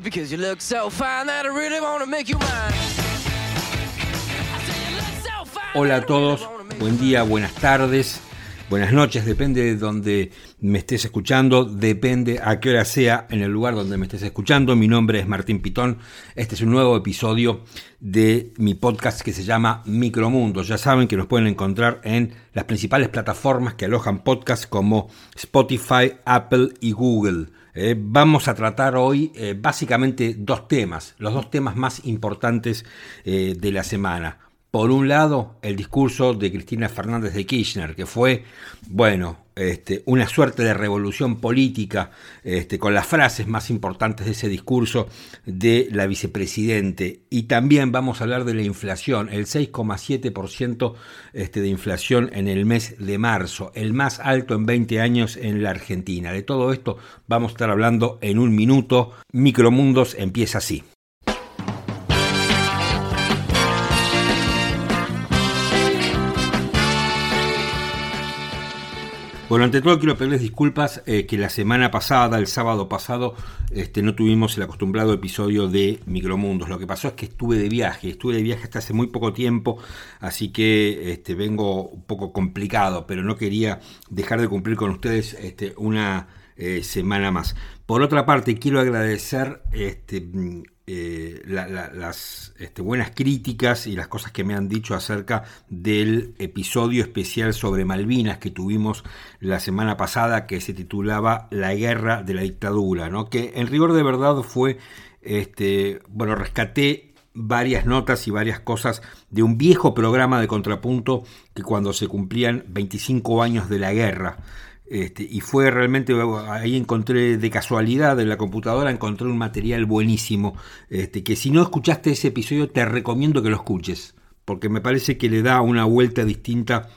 because you look so fine that I really make you mine. Hola a todos, buen día, buenas tardes, buenas noches, depende de donde me estés escuchando, depende a qué hora sea en el lugar donde me estés escuchando. Mi nombre es Martín Pitón, este es un nuevo episodio de mi podcast que se llama Micromundo. Ya saben que nos pueden encontrar en las principales plataformas que alojan podcasts como Spotify, Apple y Google. Eh, vamos a tratar hoy eh, básicamente dos temas, los dos temas más importantes eh, de la semana. Por un lado, el discurso de Cristina Fernández de Kirchner, que fue, bueno, este, una suerte de revolución política este, con las frases más importantes de ese discurso de la vicepresidente. Y también vamos a hablar de la inflación, el 6,7% este, de inflación en el mes de marzo, el más alto en 20 años en la Argentina. De todo esto vamos a estar hablando en un minuto. Micromundos empieza así. Bueno, ante todo quiero pedirles disculpas eh, que la semana pasada, el sábado pasado, este, no tuvimos el acostumbrado episodio de Micromundos. Lo que pasó es que estuve de viaje, estuve de viaje hasta hace muy poco tiempo, así que este, vengo un poco complicado, pero no quería dejar de cumplir con ustedes este, una eh, semana más. Por otra parte, quiero agradecer este, eh, las este, buenas críticas y las cosas que me han dicho acerca del episodio especial sobre Malvinas que tuvimos la semana pasada que se titulaba La guerra de la dictadura, ¿no? que en rigor de verdad fue, este, bueno, rescaté varias notas y varias cosas de un viejo programa de contrapunto que cuando se cumplían 25 años de la guerra, este, y fue realmente, ahí encontré de casualidad en la computadora, encontré un material buenísimo, este, que si no escuchaste ese episodio te recomiendo que lo escuches, porque me parece que le da una vuelta distinta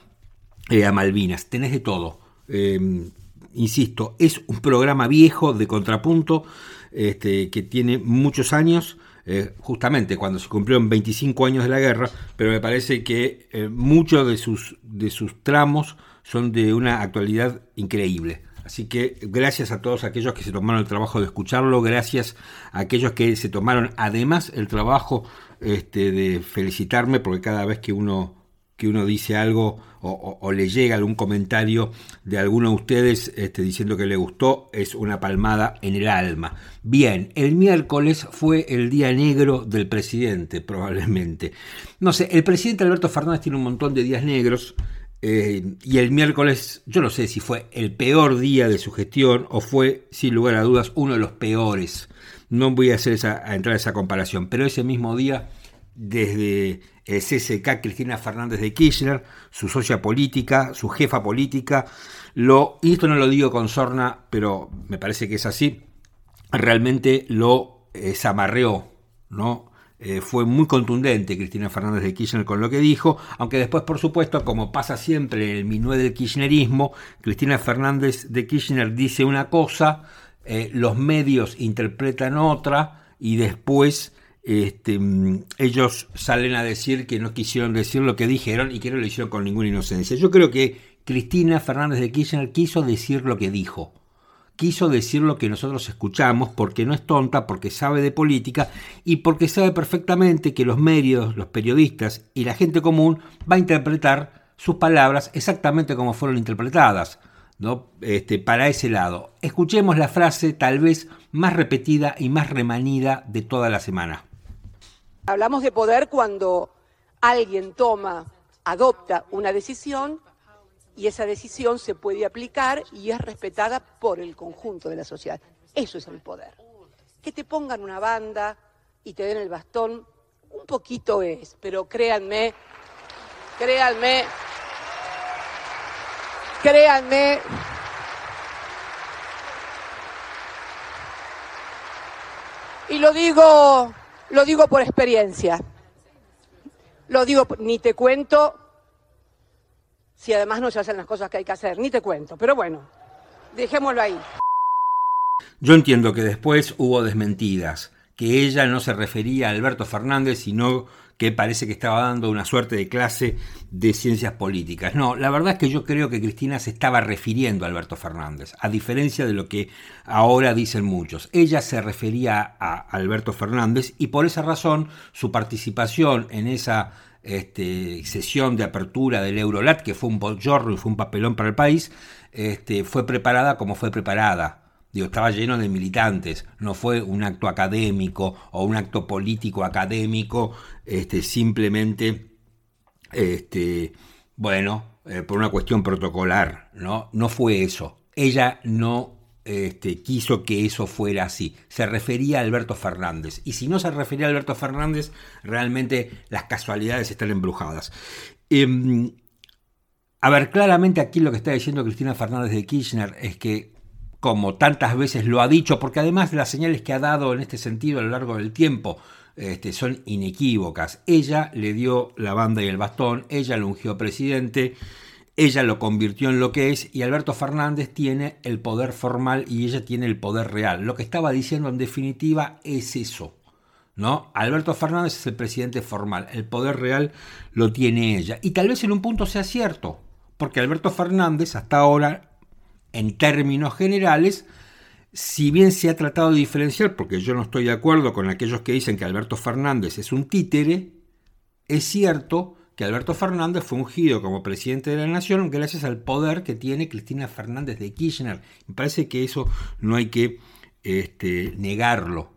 eh, a Malvinas. Tenés de todo. Em, insisto, es un programa viejo de contrapunto este, que tiene muchos años. Eh, justamente cuando se cumplieron 25 años de la guerra, pero me parece que eh, muchos de sus, de sus tramos son de una actualidad increíble. Así que gracias a todos aquellos que se tomaron el trabajo de escucharlo, gracias a aquellos que se tomaron además el trabajo este, de felicitarme, porque cada vez que uno, que uno dice algo o, le llega algún comentario de alguno de ustedes este, diciendo que le gustó, es una palmada en el alma. Bien, el miércoles fue el día negro del presidente, probablemente. No sé, el presidente Alberto Fernández tiene un montón de días negros. Eh, y el miércoles, yo no sé si fue el peor día de su gestión o fue, sin lugar a dudas, uno de los peores. No voy a, hacer esa, a entrar a esa comparación, pero ese mismo día, desde el CSK, Cristina Fernández de Kirchner, su socia política, su jefa política, lo, y esto no lo digo con sorna, pero me parece que es así, realmente lo eh, zamarreó, ¿no? Eh, fue muy contundente Cristina Fernández de Kirchner con lo que dijo, aunque después, por supuesto, como pasa siempre en el minué del kirchnerismo, Cristina Fernández de Kirchner dice una cosa, eh, los medios interpretan otra y después este, mm, ellos salen a decir que no quisieron decir lo que dijeron y que no lo hicieron con ninguna inocencia. Yo creo que Cristina Fernández de Kirchner quiso decir lo que dijo quiso decir lo que nosotros escuchamos porque no es tonta, porque sabe de política y porque sabe perfectamente que los medios, los periodistas y la gente común va a interpretar sus palabras exactamente como fueron interpretadas. ¿no? Este, para ese lado. Escuchemos la frase tal vez más repetida y más remanida de toda la semana. Hablamos de poder cuando alguien toma, adopta una decisión y esa decisión se puede aplicar y es respetada por el conjunto de la sociedad. Eso es el poder. Que te pongan una banda y te den el bastón, un poquito es, pero créanme, créanme, créanme. Y lo digo, lo digo por experiencia. Lo digo, ni te cuento si además no se hacen las cosas que hay que hacer. Ni te cuento, pero bueno, dejémoslo ahí. Yo entiendo que después hubo desmentidas, que ella no se refería a Alberto Fernández, sino que parece que estaba dando una suerte de clase de ciencias políticas. No, la verdad es que yo creo que Cristina se estaba refiriendo a Alberto Fernández, a diferencia de lo que ahora dicen muchos. Ella se refería a Alberto Fernández y por esa razón su participación en esa este, sesión de apertura del Eurolat, que fue un bochorno y fue un papelón para el país, este, fue preparada como fue preparada Digo, estaba lleno de militantes, no fue un acto académico o un acto político académico, este, simplemente, este, bueno, eh, por una cuestión protocolar, ¿no? No fue eso. Ella no este, quiso que eso fuera así. Se refería a Alberto Fernández. Y si no se refería a Alberto Fernández, realmente las casualidades están embrujadas. Em, a ver, claramente aquí lo que está diciendo Cristina Fernández de Kirchner es que como tantas veces lo ha dicho, porque además las señales que ha dado en este sentido a lo largo del tiempo este, son inequívocas. Ella le dio la banda y el bastón, ella lo ungió presidente, ella lo convirtió en lo que es y Alberto Fernández tiene el poder formal y ella tiene el poder real. Lo que estaba diciendo en definitiva es eso. ¿No? Alberto Fernández es el presidente formal, el poder real lo tiene ella. Y tal vez en un punto sea cierto, porque Alberto Fernández hasta ahora en términos generales, si bien se ha tratado de diferenciar, porque yo no estoy de acuerdo con aquellos que dicen que Alberto Fernández es un títere, es cierto que Alberto Fernández fue ungido como presidente de la nación gracias al poder que tiene Cristina Fernández de Kirchner. Me parece que eso no hay que este, negarlo.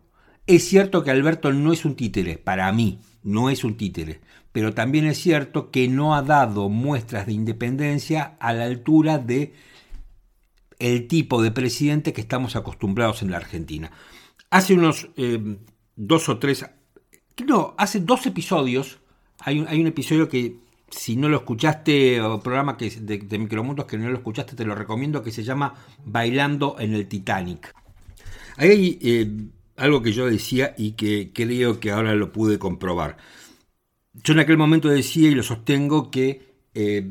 Es cierto que Alberto no es un títere, para mí, no es un títere, pero también es cierto que no ha dado muestras de independencia a la altura de el tipo de presidente que estamos acostumbrados en la Argentina. Hace unos eh, dos o tres, no, hace dos episodios, hay un, episodio que si no lo escuchaste, o programa que, de, Micromundos que no lo escuchaste, te lo recomiendo, que se llama Bailando en el Titanic. Hay eh, algo que yo decía y que creo que ahora lo pude comprobar. Yo en aquel momento decía y lo sostengo que eh,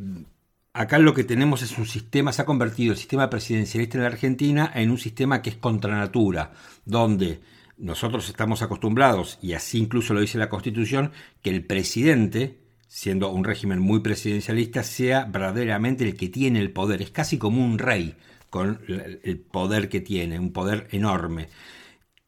acá lo que tenemos es un sistema, se ha convertido el sistema presidencialista en la Argentina en un sistema que es contra natura, donde nosotros estamos acostumbrados, y así incluso lo dice la Constitución, que el presidente, siendo un régimen muy presidencialista, sea verdaderamente el que tiene el poder. Es casi como un rey con el poder que tiene, un poder enorme.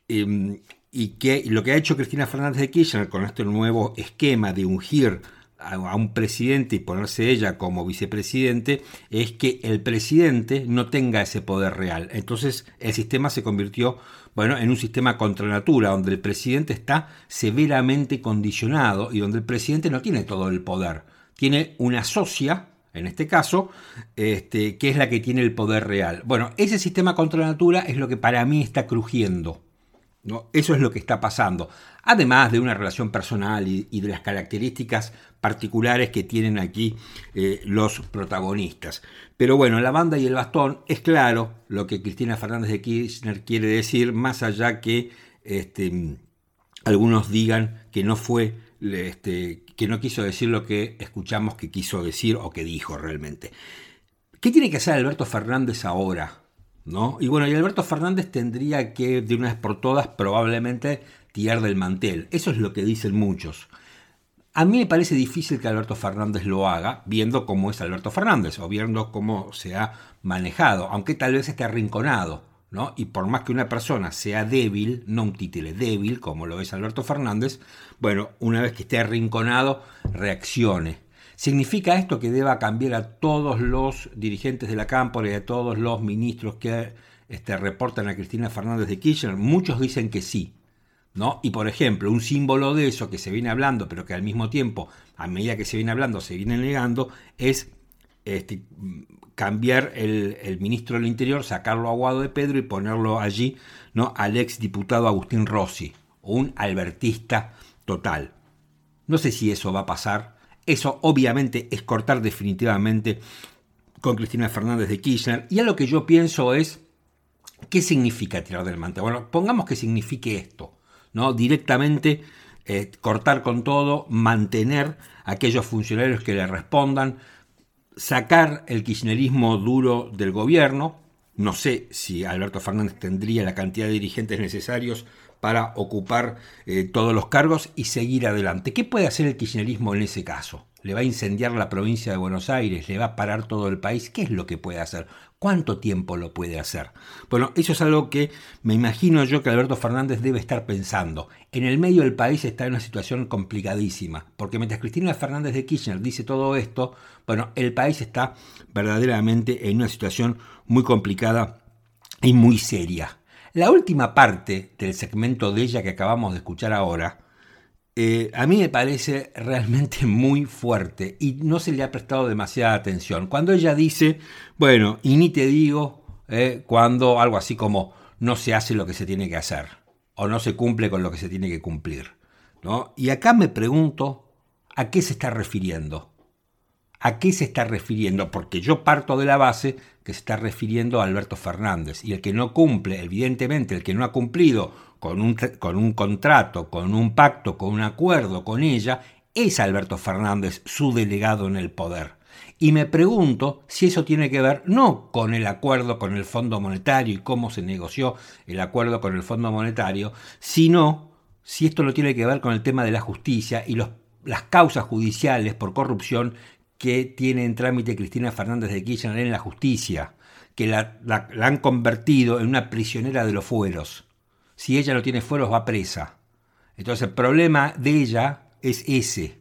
Em, y que lo que ha hecho Cristina Fernández de Kirchner con este nuevo esquema de ungir a un presidente y ponerse ella como vicepresidente es que el presidente no tenga ese poder real. Entonces el sistema se convirtió bueno, en un sistema contra natura, donde el presidente está severamente condicionado y donde el presidente no tiene todo el poder. Tiene una socia, en este caso, este, que es la que tiene el poder real. Bueno, ese sistema contra natura es lo que para mí está crujiendo. ¿No? Eso es lo que está pasando. Además de una relación personal y, de las características particulares que tienen aquí eh, los protagonistas. Pero bueno, la banda y el bastón es claro lo que Cristina Fernández de Kirchner quiere decir, más allá que este, algunos digan que no fue, este, que no quiso decir lo que escuchamos que quiso decir o que dijo realmente. ¿Qué tiene que hacer Alberto Fernández ahora? Y bueno, y Alberto Fernández tendría que, de una vez por todas, probablemente tirar del mantel. Eso es lo que dicen muchos. A mí me parece difícil que Alberto Fernández lo haga, viendo cómo es Alberto Fernández, o viendo cómo se ha manejado, aunque tal vez esté arrinconado, ¿no? Y por más que una persona sea débil, no un títere débil, como lo es Alberto Fernández, bueno, una vez que esté arrinconado, reaccione. ¿Significa esto que deba cambiar a todos los dirigentes de la Cámpora y a todos los ministros que este, reportan a Cristina Fernández de Kirchner? Muchos dicen que sí. ¿no? Y por ejemplo, un símbolo de eso que se viene hablando, pero que al mismo tiempo, a medida que se viene hablando, se viene negando, es este, cambiar el, ministro del Interior, sacarlo a Guado de Pedro y ponerlo allí ¿no? al ex diputado Agustín Rossi, un albertista total. No sé si eso va a pasar, eso obviamente es cortar definitivamente con Cristina Fernández de Kirchner. Y a lo que yo pienso es, ¿qué significa tirar del mantel? Bueno, pongamos que signifique esto, ¿no? Directamente eh, cortar con todo, mantener a aquellos funcionarios que le respondan, sacar el kirchnerismo duro del gobierno, No sé si Alberto Fernández tendría la cantidad de dirigentes necesarios para ocupar eh, todos los cargos y seguir adelante. ¿Qué puede hacer el kirchnerismo en ese caso? ¿Le va a incendiar la provincia de Buenos Aires? ¿Le va a parar todo el país? ¿Qué es lo que puede hacer? ¿Cuánto tiempo lo puede hacer? Bueno, eso es algo que me imagino yo que Alberto Fernández debe estar pensando. En el medio del país está en una situación complicadísima, porque mientras Cristina Fernández de Kirchner dice todo esto, bueno, el país está verdaderamente en una situación muy complicada y muy seria. La última parte del segmento de ella que acabamos de escuchar ahora, eh, a mí me parece realmente muy fuerte y no se le ha prestado demasiada atención. Cuando ella dice, bueno, y ni te digo, eh, cuando algo así como no se hace lo que se tiene que hacer o no se cumple con lo que se tiene que cumplir. ¿no? Y acá me pregunto, ¿a qué se está refiriendo? ¿A qué se está refiriendo? Porque yo parto de la base que se está refiriendo a Alberto Fernández. Y el que no cumple, evidentemente, el que no ha cumplido con un, con un contrato, con un pacto, con un acuerdo con ella, es Alberto Fernández, su delegado en el poder. Y me pregunto si eso tiene que ver no con el acuerdo con el Fondo Monetario y cómo se negoció el acuerdo con el Fondo Monetario, sino si esto no tiene que ver con el tema de la justicia y las causas judiciales por corrupción que tiene en trámite Cristina Fernández de Kirchner en la justicia, que la, han convertido en una prisionera de los fueros. Si ella no tiene fueros, va presa. Entonces el problema de ella es ese,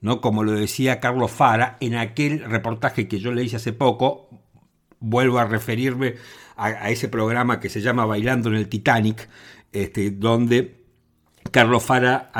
¿no? Como lo decía Carlos Fara en aquel reportaje que yo le hice hace poco, vuelvo a referirme a, ese programa que se llama Bailando en el Titanic, este, donde Carlos Fara,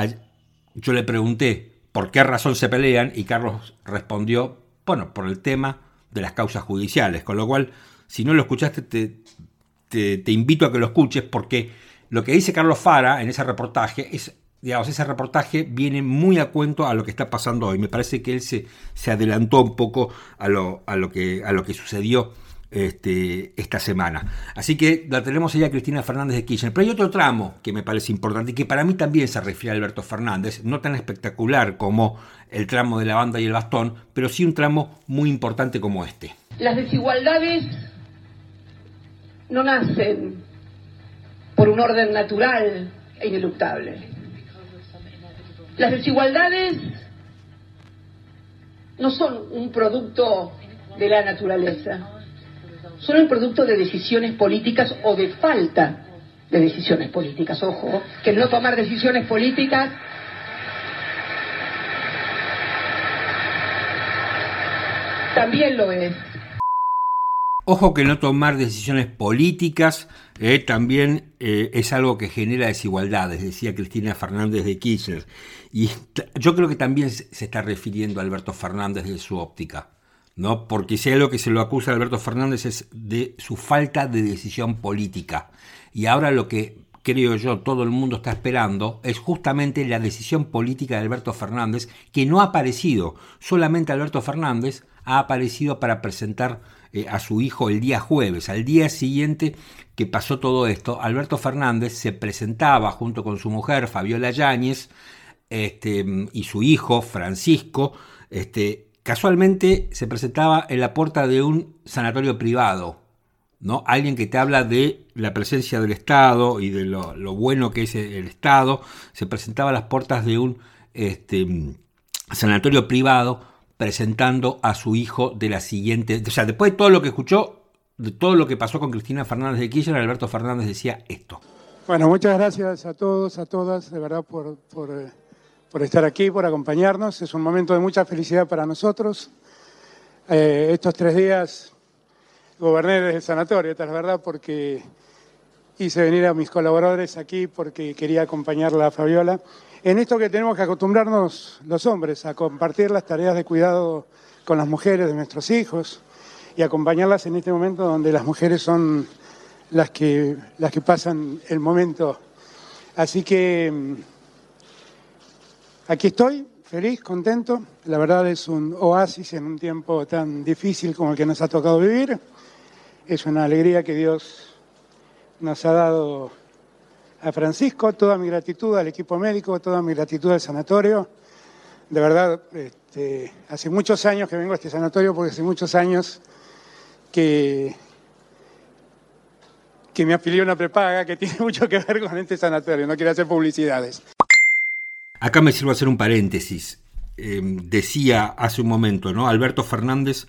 yo le pregunté, por qué razón se pelean y Carlos respondió, bueno, por el tema de las causas judiciales, con lo cual, si no lo escuchaste, te, invito a que lo escuches porque lo que dice Carlos Fara en ese reportaje es, digamos, ese reportaje viene muy a cuento a lo que está pasando hoy. Me parece que él se, se adelantó un poco a lo, a lo, que, a lo que sucedió este, esta semana. Así que la tenemos allá Cristina Fernández de Kirchner. Pero hay otro tramo que me parece importante y que para mí también se refiere a Alberto Fernández, no tan espectacular como el tramo de la banda y el bastón, pero sí un tramo muy importante como este. Las desigualdades no nacen por un orden natural e ineluctable. Las desigualdades no son un producto de la naturaleza son el producto de decisiones políticas o de falta de decisiones políticas. Ojo, que no tomar decisiones políticas también lo es. Ojo que no tomar decisiones políticas eh, también eh, es algo que genera desigualdades, decía Cristina Fernández de Kirchner. Y yo creo que también se está refiriendo a Alberto Fernández de su óptica. ¿No? Porque si hay algo que se lo acusa a Alberto Fernández es de su falta de decisión política. Y ahora lo que creo yo todo el mundo está esperando es justamente la decisión política de Alberto Fernández, que no ha aparecido. Solamente Alberto Fernández ha aparecido para presentar eh, a su hijo el día jueves. Al día siguiente que pasó todo esto, Alberto Fernández se presentaba junto con su mujer, Fabiola Yáñez, este, y su hijo, Francisco, este, casualmente se presentaba en la puerta de un sanatorio privado, ¿no? Alguien que te habla de la presencia del Estado y de lo, bueno que es el Estado, se presentaba a las puertas de un este, sanatorio privado presentando a su hijo de la siguiente, o sea, después de todo lo que escuchó, de todo lo que pasó con Cristina Fernández de Kirchner, Alberto Fernández decía esto. Bueno, muchas gracias a todos, a todas, de verdad, por, por eh, por estar aquí, por acompañarnos. Es un momento de mucha felicidad para nosotros. Eh, estos tres días goberné desde el sanatorio, la verdad, porque hice venir a mis colaboradores aquí porque quería acompañarla a Fabiola. En esto que tenemos que acostumbrarnos los hombres, a compartir las tareas de cuidado con las mujeres de nuestros hijos y acompañarlas en este momento donde las mujeres son las que, las que pasan el momento. Así que Aquí estoy, feliz, contento. La verdad es un oasis en un tiempo tan difícil como el que nos ha tocado vivir. Es una alegría que Dios nos ha dado a Francisco, toda mi gratitud al equipo médico, toda mi gratitud al sanatorio. De verdad, este, hace muchos años que vengo a este sanatorio porque hace muchos años que, que me afilié a una prepaga que tiene mucho que ver con este sanatorio. No quiero hacer publicidades. Acá me sirvo hacer un paréntesis. Em, decía hace un momento, ¿no? Alberto Fernández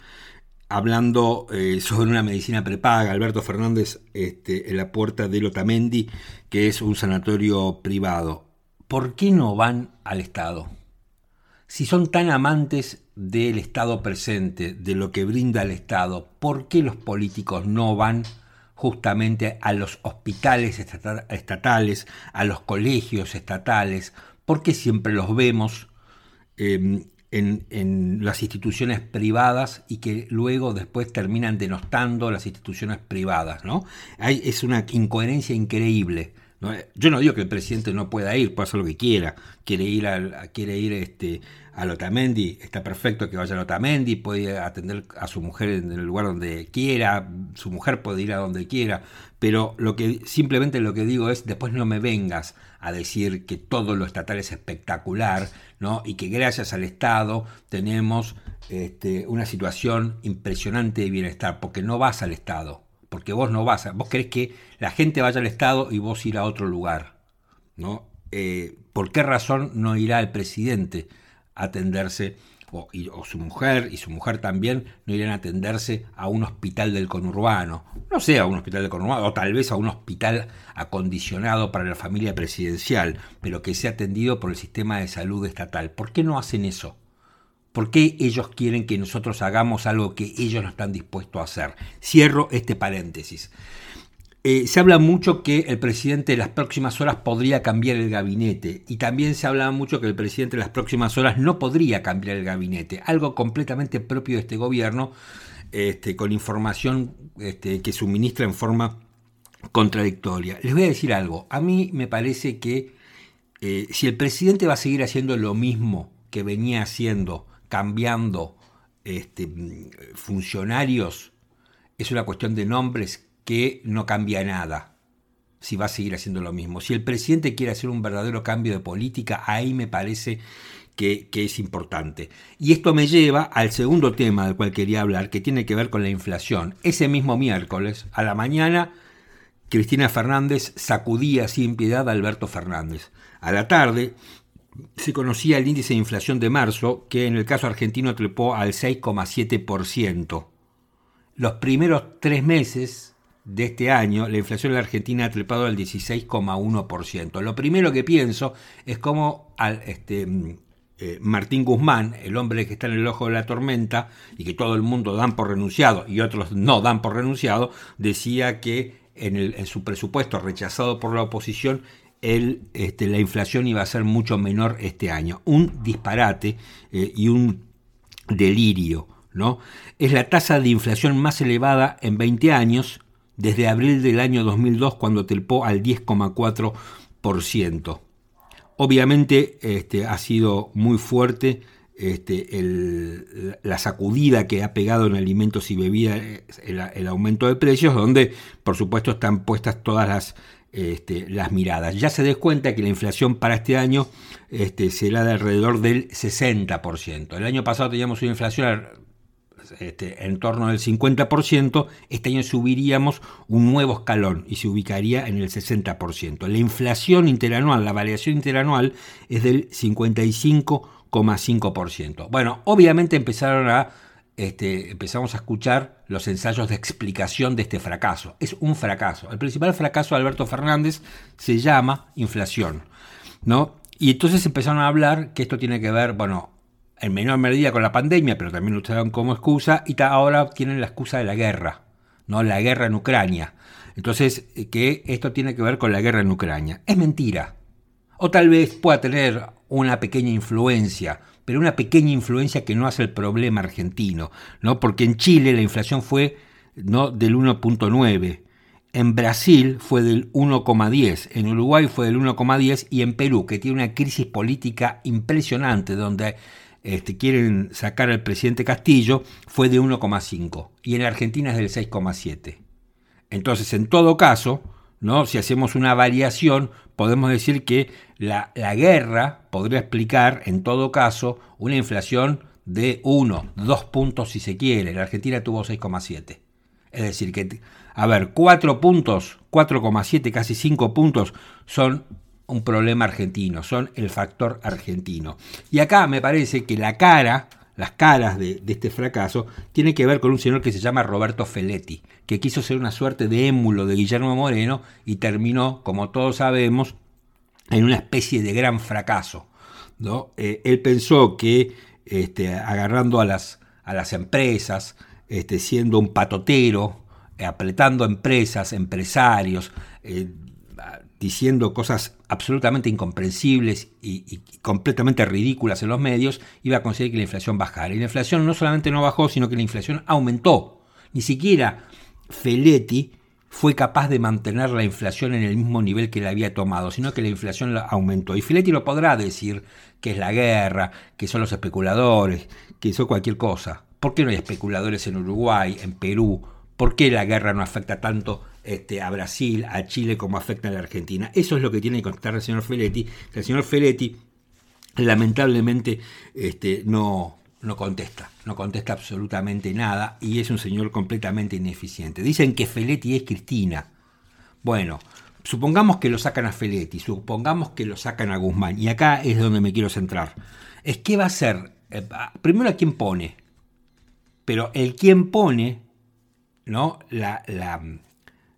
hablando eh, sobre una medicina prepaga, Alberto Fernández este, en la puerta de Lotamendi, que es un sanatorio privado. ¿Por qué no van al Estado? Si son tan amantes del Estado presente, de lo que brinda el Estado, ¿por qué los políticos no van justamente a los hospitales estatales, a los colegios estatales? ¿Por qué siempre los vemos em, en, las instituciones privadas y que luego después terminan denostando las instituciones privadas. ¿no? Es una incoherencia increíble. Yo no digo que el presidente no pueda ir, puede hacer lo que quiera. Quiere ir, a, quiere ir este, a Lotamendi, está perfecto que vaya a Lotamendi, puede atender a su mujer en el lugar donde quiera, su mujer puede ir a donde quiera, pero lo que simplemente lo que digo es después no me vengas a decir que todo lo estatal es espectacular, ¿no? Y que gracias al Estado tenemos este, una situación impresionante de bienestar, porque no vas al Estado, porque vos no vas, a, vos querés que la gente vaya al Estado y vos ir a otro lugar, ¿no? Eh, ¿Por qué razón no irá el presidente? atenderse, o, su mujer y su mujer también, no irían a atenderse a un hospital del conurbano, no sé, a un hospital del conurbano, o tal vez a un hospital acondicionado para la familia presidencial, pero que sea atendido por el sistema de salud estatal. ¿Por qué no hacen eso? ¿Por qué ellos quieren que nosotros hagamos algo que ellos no están dispuestos a hacer? Cierro este paréntesis. Eh, se habla mucho que el presidente en las próximas horas podría cambiar el gabinete y también se habla mucho que el presidente en las próximas horas no podría cambiar el gabinete, algo completamente propio de este gobierno, este, con información este, que suministra en forma contradictoria. Les voy a decir algo, a mí me parece que eh, si el presidente va a seguir haciendo lo mismo que venía haciendo, cambiando este, funcionarios, es una cuestión de nombres que no cambia nada si va a seguir haciendo lo mismo. Si el presidente quiere hacer un verdadero cambio de política, ahí me parece que, es importante. Y esto me lleva al segundo tema del cual quería hablar, que tiene que ver con la inflación. Ese mismo miércoles, a la mañana, Cristina Fernández sacudía sin piedad a Alberto Fernández. A la tarde se conocía el índice de inflación de marzo, que en el caso argentino trepó al 6,7%. Los primeros tres meses de este año, la inflación en la Argentina ha trepado al 16,1%. Lo primero que pienso es cómo al, este, mm, eh, Martín Guzmán, el hombre que está en el ojo de la tormenta y que todo el mundo dan por renunciado y otros no dan por renunciado, decía que en, su presupuesto rechazado por la oposición el, este, la inflación iba a ser mucho menor este año. Un disparate eh, y un delirio. ¿no? Es la tasa de inflación más elevada en 20 años desde abril del año 2002 cuando telpó al 10,4%. Obviamente este, ha sido muy fuerte este, la sacudida que ha pegado en alimentos y bebidas el, aumento de precios, donde por supuesto están puestas todas las, este, las miradas. Ya se des cuenta que la inflación para este año este, será de alrededor del 60%. El año pasado teníamos una inflación este, en torno del 50%, este año subiríamos un nuevo escalón y se ubicaría en el 60%. La inflación interanual, la variación interanual es del 55,5%. Bueno, obviamente empezaron a este, empezamos a escuchar los ensayos de explicación de este fracaso. Es un fracaso. El principal fracaso de Alberto Fernández se llama inflación. ¿no? Y entonces empezaron a hablar que esto tiene que ver, bueno, en menor medida con la pandemia, pero también lo usaron como excusa, y ahora tienen la excusa de la guerra, ¿no? La guerra en Ucrania. Entonces, eh, que esto tiene que ver con la guerra en Ucrania. Es mentira. O tal vez pueda tener una pequeña influencia, pero una pequeña influencia que no hace el problema argentino, ¿no? Porque en Chile la inflación fue ¿no? del 1.9, en Brasil fue del 1,10, en Uruguay fue del 1,10 y en Perú, que tiene una crisis política impresionante, donde este, quieren sacar al presidente Castillo fue de 1,5 y en Argentina es del 6,7. Entonces, en todo caso, ¿no? si hacemos una variación, podemos decir que la, la guerra podría explicar, en todo caso, una inflación de 1, 2 puntos si se quiere. La Argentina tuvo 6,7. Es decir, que, a ver, 4 puntos, 4,7, casi 5 puntos son un problema argentino, son el factor argentino. Y acá me parece que la cara, las caras de, este fracaso, tiene que ver con un señor que se llama Roberto Feletti, que quiso ser una suerte de émulo de Guillermo Moreno y terminó, como todos sabemos, en una especie de gran fracaso. ¿no? Eh, él pensó que este, agarrando a las, a las empresas, este, siendo un patotero, apretando empresas, empresarios, eh, diciendo cosas absolutamente incomprensibles y, completamente ridículas en los medios, iba a conseguir que la inflación bajara. Y la inflación no solamente no bajó, sino que la inflación aumentó. Ni siquiera Feletti fue capaz de mantener la inflación en el mismo nivel que la había tomado, sino que la inflación aumentó. Y Feletti lo podrá decir que es la guerra, que son los especuladores, que son cualquier cosa. ¿Por qué no hay especuladores en Uruguay, en Perú? ¿Por qué la guerra no afecta tanto este, a Brasil, a Chile, como afecta a la Argentina. Eso es lo que tiene que contestar el señor Feletti. El señor Feletti lamentablemente este, no, no contesta, no contesta absolutamente nada y es un señor completamente ineficiente. Dicen que Feletti es Cristina. Bueno, supongamos que lo sacan a Feletti, supongamos que lo sacan a Guzmán, y acá es donde me quiero centrar. Es qué va a ser, eh, primero a quién pone, pero el quién pone, ¿no? La,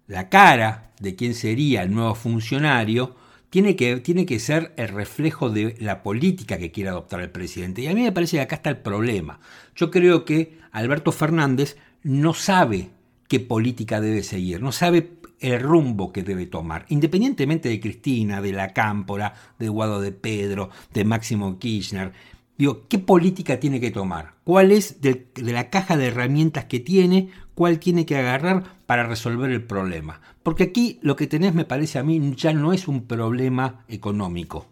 la cara de quién sería el nuevo funcionario tiene que, tiene que ser el reflejo de la política que quiere adoptar el presidente. Y a mí me parece que acá está el problema. Yo creo que Alberto Fernández no sabe qué política debe seguir, no sabe el rumbo que debe tomar, independientemente de Cristina, de la Cámpora, de Guado de Pedro, de Máximo Kirchner. Digo, ¿qué política tiene que tomar? ¿Cuál es de, la caja de herramientas que tiene? ¿Cuál tiene que agarrar para resolver el problema? Porque aquí lo que tenés, me parece a mí, ya no es un problema económico.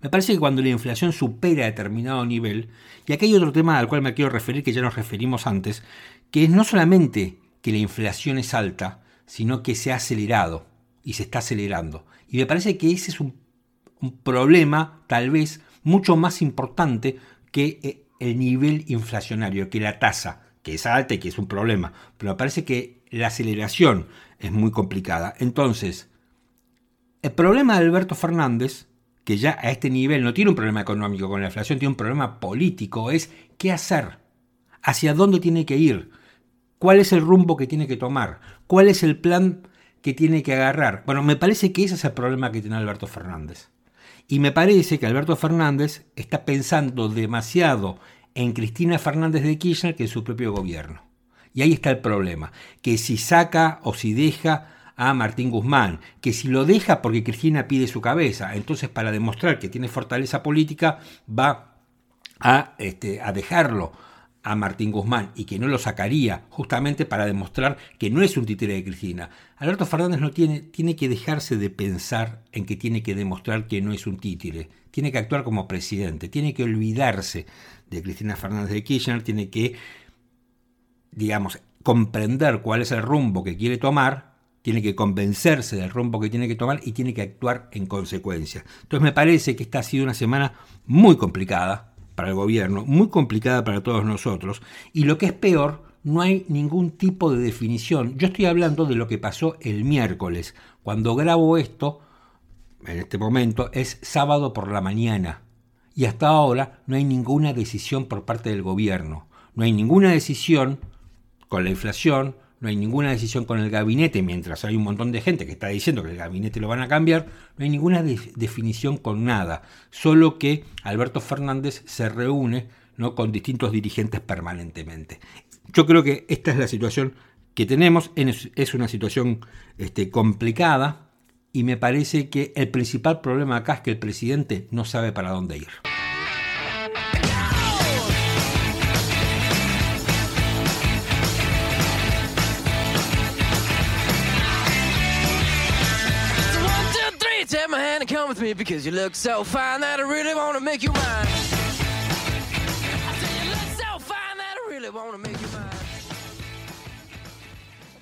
Me parece que cuando la inflación supera determinado nivel, y aquí hay otro tema al cual me quiero referir, que ya nos referimos antes, que es no solamente que la inflación es alta, sino que se ha acelerado y se está acelerando. Y me parece que ese es un, un problema, tal vez, mucho más importante que eh, el nivel inflacionario, que la tasa, que es alta y que es un problema. Pero me parece que la aceleración es muy complicada. Entonces, el problema de Alberto Fernández, que ya a este nivel no tiene un problema económico con la inflación, tiene un problema político, es qué hacer, hacia dónde tiene que ir, cuál es el rumbo que tiene que tomar, cuál es el plan que tiene que agarrar. Bueno, me parece que ese es el problema que tiene Alberto Fernández. Y me parece que Alberto Fernández está pensando demasiado en Cristina Fernández de Kirchner que en su propio gobierno. Y ahí está el problema, que si saca o si deja a Martín Guzmán, que si lo deja porque Cristina pide su cabeza, entonces para demostrar que tiene fortaleza política va a, este, a dejarlo a Martín Guzmán y que no lo sacaría justamente para demostrar que no es un títere de Cristina. Alberto Fernández no tiene, tiene que dejarse de pensar en que tiene que demostrar que no es un títere, tiene que actuar como presidente, tiene que olvidarse de Cristina Fernández de Kirchner, tiene que, digamos, comprender cuál es el rumbo que quiere tomar, tiene que convencerse del rumbo que tiene que tomar y tiene que actuar en consecuencia. Entonces me parece que esta ha sido una semana muy complicada, para el gobierno, muy complicada para todos nosotros, y lo que es peor, no hay ningún tipo de definición. Yo estoy hablando de lo que pasó el miércoles. Cuando grabo esto, en este momento, es sábado por la mañana. Y hasta ahora no hay ninguna decisión por parte del gobierno. No hay ninguna decisión con la inflación, no hay ninguna decisión con el gabinete, mientras hay un montón de gente que está diciendo que el gabinete lo van a cambiar, no hay ninguna definición con nada, solo que Alberto Fernández se reúne ¿no? con distintos dirigentes permanentemente. Yo creo que esta es la situación que tenemos, es una situación este, complicada y me parece que el principal problema acá es que el presidente no sabe para dónde ir.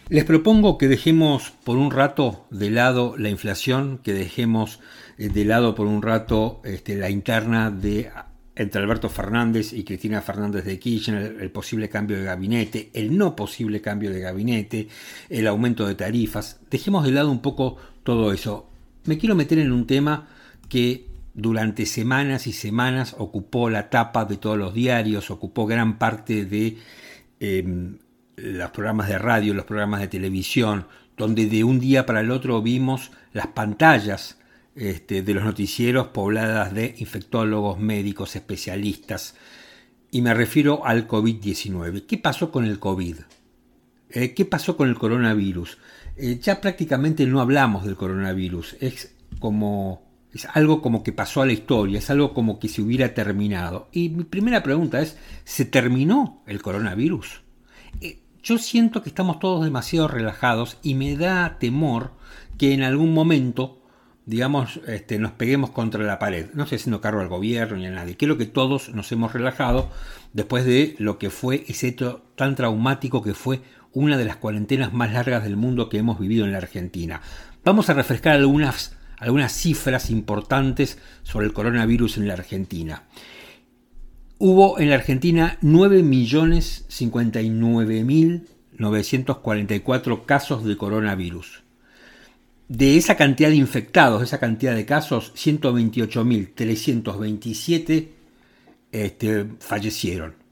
Les propongo que dejemos por un rato de lado la inflación, que dejemos eh, de lado por un rato este, la interna de entre Alberto Fernández y Cristina Fernández de Kirchner, el posible cambio de gabinete, el no posible cambio de gabinete, el aumento de tarifas. Dejemos de lado un poco todo eso. Me quiero meter en un tema que durante semanas y semanas ocupó la tapa de todos los diarios, ocupó gran parte de em, los programas de radio, los programas de televisión, donde de un día para el otro vimos las pantallas este, de los noticieros pobladas de infectólogos, médicos, especialistas. Y me refiero al COVID-19. ¿Qué pasó con el COVID? Eh, ¿Qué pasó con el coronavirus? Eh, ya prácticamente no hablamos del coronavirus. Es como es algo como que pasó a la historia, es algo como que se hubiera terminado. Y mi primera pregunta es, ¿se terminó el coronavirus? Eh, yo siento que estamos todos demasiado relajados y me da temor que en algún momento digamos, este, nos peguemos contra la pared. No estoy haciendo cargo al gobierno ni a nadie. Creo que todos nos hemos relajado después de lo que fue ese hecho tan traumático que fue una de las cuarentenas más largas del mundo que hemos vivido en la Argentina. Vamos a refrescar algunas, algunas cifras importantes sobre el coronavirus en la Argentina. Hubo en la Argentina 9.059.944 casos de coronavirus de esa cantidad de infectados, esa cantidad de casos, 128.327 este, fallecieron.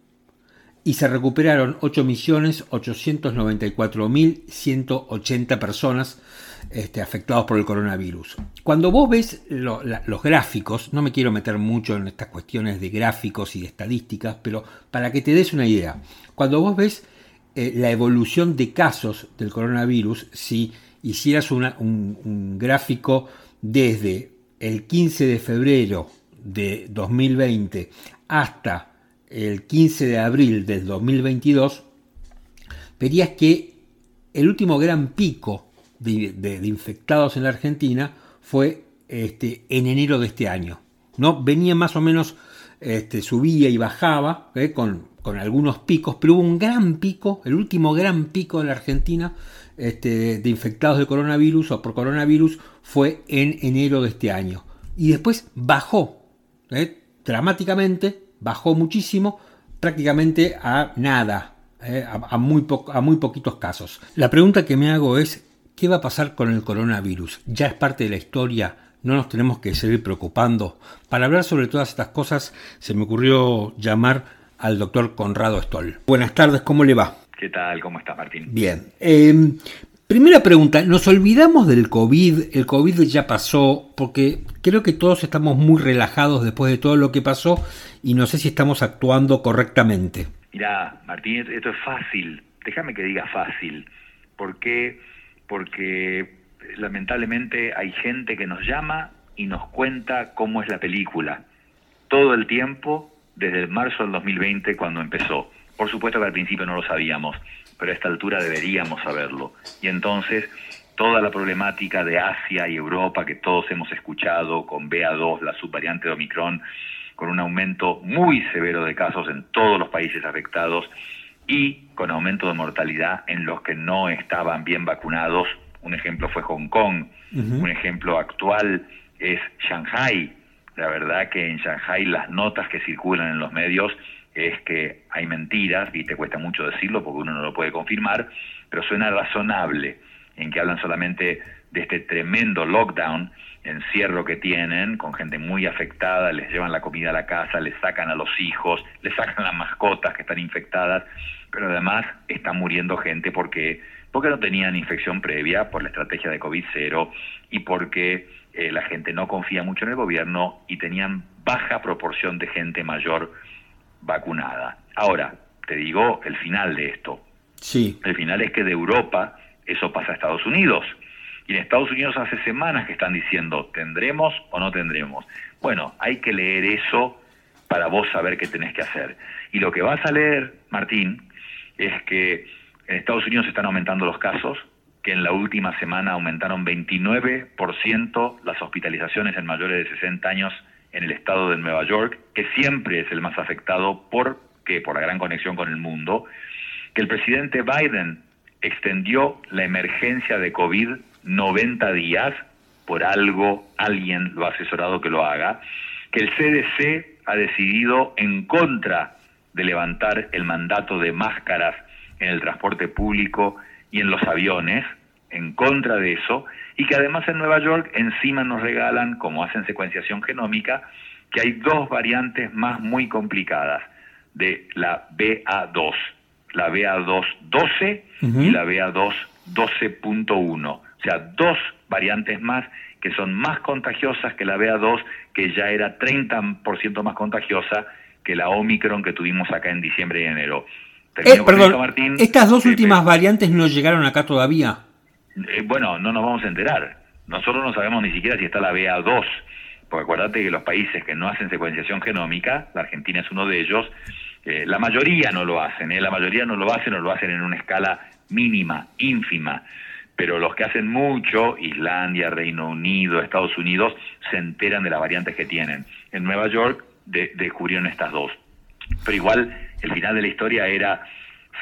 Y se recuperaron 8.894.180 personas este, afectados por el coronavirus. Cuando vos ves los gráficos, no me quiero meter mucho en estas cuestiones de gráficos y de estadísticas, pero para que te des una idea, cuando vos ves eh, la evolución de casos del coronavirus, si hicieras un, gráfico desde el 15 de febrero de 2020 hasta el 15 de abril del 2022, verías que el último gran pico de, infectados en la Argentina fue este, en enero de este año. ¿no? Venía más o menos, este, subía y bajaba ¿eh? con, algunos picos, pero hubo un gran pico, el último gran pico de la Argentina este, de infectados de coronavirus o por coronavirus fue en enero de este año. Y después bajó ¿eh? dramáticamente, bajó muchísimo, prácticamente a nada, ¿eh? a, muy a muy poquitos casos. La pregunta que me hago es, ¿qué va a pasar con el coronavirus? ¿Ya es parte de la historia? no nos tenemos que seguir preocupando. Para hablar sobre todas estas cosas se me ocurrió llamar al doctor Conrado Stoll. Buenas tardes, ¿cómo le va? ¿Qué tal? ¿Cómo está Martín? Bien. Em, primera pregunta, ¿nos olvidamos del COVID? El COVID ya pasó, porque creo que todos estamos muy relajados después de todo lo que pasó y no sé si estamos actuando correctamente. Mira, Martín, esto es fácil. Déjame que diga fácil. ¿Por qué? Porque lamentablemente hay gente que nos llama y nos cuenta cómo es la película. Todo el tiempo, desde marzo del 2020, cuando empezó. Por supuesto que al principio no lo sabíamos, pero a esta altura deberíamos saberlo. Y entonces toda la problemática de Asia y Europa que todos hemos escuchado con BA2, la subvariante de Omicron, con un aumento muy severo de casos en todos los países afectados y con aumento de mortalidad en los que no estaban bien vacunados. Un ejemplo fue Hong Kong, un ejemplo actual es Shanghai. La verdad que en Shanghai las notas que circulan en los medios es que hay mentiras, y te cuesta mucho decirlo porque uno no lo puede confirmar, pero suena razonable en que hablan solamente de este tremendo lockdown, encierro que tienen, con gente muy afectada, les llevan la comida a la casa, les sacan a los hijos, les sacan las mascotas que están infectadas, pero además está muriendo gente porque, porque no tenían infección previa por la estrategia de COVID-0 y porque eh, la gente no confía mucho en el gobierno y tenían baja proporción de gente mayor vacunada. Ahora, te digo el final de esto. Sí. El final es que de Europa eso pasa a Estados Unidos. Y en Estados Unidos hace semanas que están diciendo, ¿tendremos o no tendremos? Bueno, hay que leer eso para vos saber qué tenés que hacer. Y lo que vas a leer, Martín, es que en Estados Unidos están aumentando los casos, que en la última semana aumentaron 29% las hospitalizaciones en mayores de 60 años en el estado de Nueva York, que siempre es el más afectado por, por la gran conexión con el mundo, que el presidente Biden extendió la emergencia de COVID 90 días, por algo alguien lo ha asesorado que lo haga, que el CDC ha decidido en contra de levantar el mandato de máscaras en el transporte público y en los aviones, en contra de eso, y que además en Nueva York encima nos regalan, como hacen secuenciación genómica, que hay dos variantes más muy complicadas de la BA2, la BA2.12 y la BA2.12.1, o sea, dos variantes más que son más contagiosas que la BA2, que ya era 30% más contagiosa que la Omicron que tuvimos acá en diciembre y enero. Eh, perdón, Martín, estas dos últimas variantes no llegaron acá todavía. Eh, bueno, no nos vamos a enterar. Nosotros no sabemos ni siquiera si está la BA2, porque acuérdate que los países que no hacen secuenciación genómica, la Argentina es uno de ellos, eh, la mayoría no lo hacen, la mayoría no lo hacen o lo hacen en una escala mínima, ínfima pero los que hacen mucho, Islandia, Reino Unido, Estados Unidos, se enteran de las variantes que tienen. En Nueva York descubrieron estas dos. Pero igual, el final de la historia era,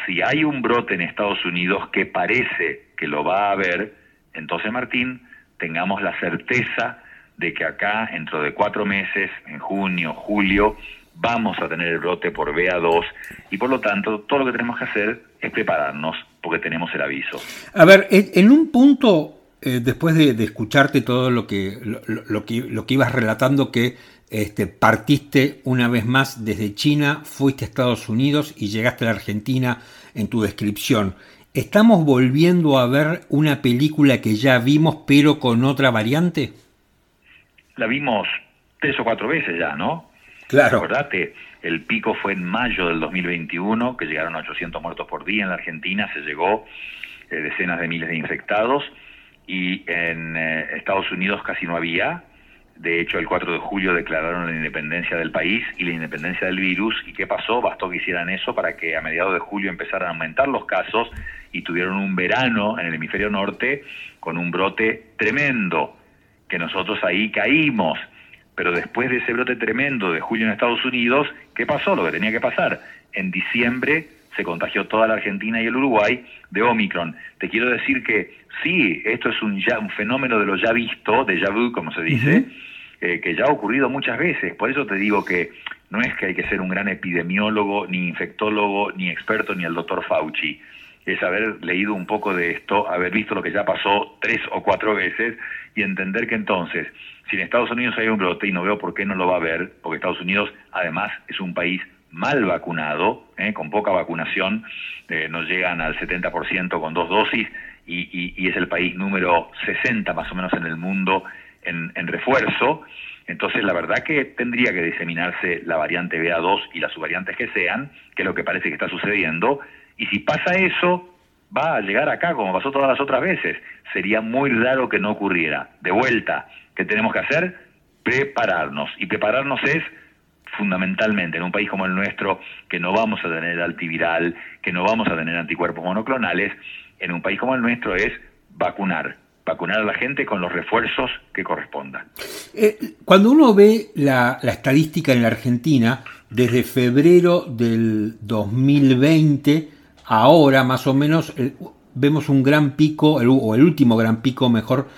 si hay un brote en Estados Unidos que parece que lo va a haber, entonces Martín, tengamos la certeza de que acá, dentro de cuatro meses, en junio, julio, vamos a tener el brote por BA2 y por lo tanto todo lo que tenemos que hacer es prepararnos porque tenemos el aviso. A ver, en un punto, eh, después de, escucharte todo lo que, lo, que, lo que ibas relatando, que este, partiste una vez más desde China, fuiste a Estados Unidos y llegaste a la Argentina en tu descripción. ¿Estamos volviendo a ver una película que ya vimos pero con otra variante? La vimos tres o cuatro veces ya, ¿no? Claro. Acordate, el pico fue en mayo del 2021, que llegaron a 800 muertos por día en la Argentina, se llegó eh, decenas de miles de infectados y en eh, Estados Unidos casi no había. De hecho, el 4 de julio declararon la independencia del país y la independencia del virus. ¿Y qué pasó? Bastó que hicieran eso para que a mediados de julio empezaran a aumentar los casos y tuvieron un verano en el hemisferio norte con un brote tremendo, que nosotros ahí caímos pero después de ese brote tremendo de julio en Estados Unidos, ¿qué pasó? Lo que tenía que pasar. En diciembre se contagió toda la Argentina y el Uruguay de Omicron. Te quiero decir que sí, esto es un, ya, un fenómeno de lo ya visto, de ya vu, como se dice, eh, que ya ha ocurrido muchas veces. Por eso te digo que no es que hay que ser un gran epidemiólogo, ni infectólogo, ni experto, ni el doctor Fauci. Es haber leído un poco de esto, haber visto lo que ya pasó tres o cuatro veces y entender que entonces si en Estados Unidos hay un brote, y no veo por qué no lo va a haber, porque Estados Unidos además es un país mal vacunado, ¿eh? con poca vacunación, eh, nos llegan al 70% con dos dosis y, es el país número 60 más o menos en el mundo en, refuerzo. Entonces la verdad que tendría que diseminarse la variante BA2 y las subvariantes que sean, que es lo que parece que está sucediendo, y si pasa eso, va a llegar acá como pasó todas las otras veces. Sería muy raro que no ocurriera. De vuelta, ¿qué tenemos que hacer? Prepararnos. Y prepararnos es fundamentalmente en un país como el nuestro, que no vamos a tener antiviral, que no vamos a tener anticuerpos monoclonales, en un país como el nuestro es vacunar, vacunar a la gente con los refuerzos que correspondan. Eh, cuando uno ve la, la, estadística en la Argentina, desde febrero del 2020 ahora más o menos eh, vemos un gran pico, o el último gran pico, mejor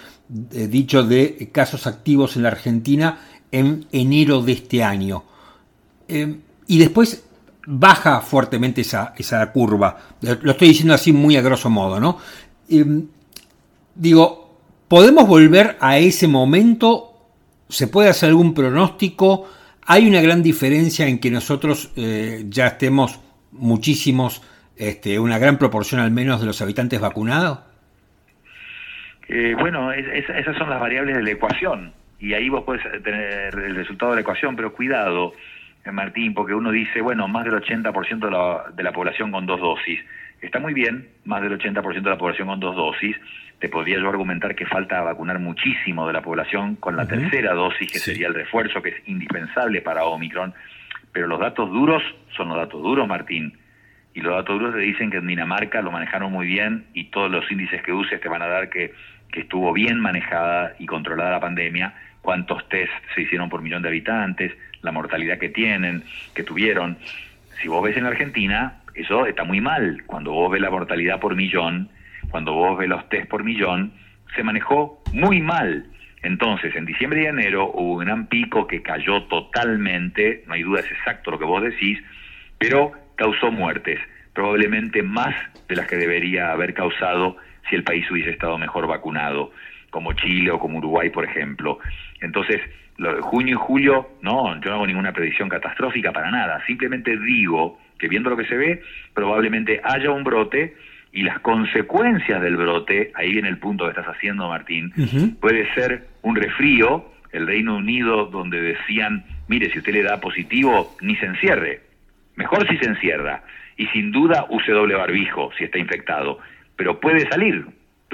eh, dicho, de casos activos en la Argentina en enero de este año. Y después baja fuertemente esa, esa, curva. Lo estoy diciendo así muy a grosso modo, ¿no? Digo, ¿podemos volver a ese momento? ¿Se puede hacer algún pronóstico? ¿Hay una gran diferencia en que nosotros eh, ya estemos muchísimos este, una gran proporción al menos de los habitantes vacunados? Eh, bueno, esas son las variables de la ecuación y ahí vos puedes tener el resultado de la ecuación, pero cuidado, Martín, porque uno dice, bueno, más del 80% de la, de la población con dos dosis. Está muy bien, más del 80% de la población con dos dosis. Te podría yo argumentar que falta vacunar muchísimo de la población con la tercera dosis, que sería el refuerzo, que es indispensable para Omicron. Pero los datos duros son los datos duros, Martín y los datos duros te dicen que en Dinamarca lo manejaron muy bien y todos los índices que uses te van a dar que, que estuvo bien manejada y controlada la pandemia, cuántos test se hicieron por millón de habitantes, la mortalidad que tienen, que tuvieron. Si vos ves en la Argentina, eso está muy mal. Cuando vos ves la mortalidad por millón, cuando vos ves los test por millón, se manejó muy mal. Entonces, en diciembre y enero hubo un gran pico que cayó totalmente, no hay duda, es exacto lo que vos decís, pero causó muertes, probablemente más de las que debería haber causado si el país hubiese estado mejor vacunado, como Chile o como Uruguay, por ejemplo. Entonces, lo de junio y julio, no, yo no hago ninguna predicción catastrófica para nada, simplemente digo que viendo lo que se ve, probablemente haya un brote y las consecuencias del brote, ahí viene el punto que estás haciendo, Martín, puede ser un resfrío, el Reino Unido, donde decían, mire, si usted le da positivo, ni se encierre, mejor si se encierra, y sin duda use doble barbijo si está infectado, pero puede salir,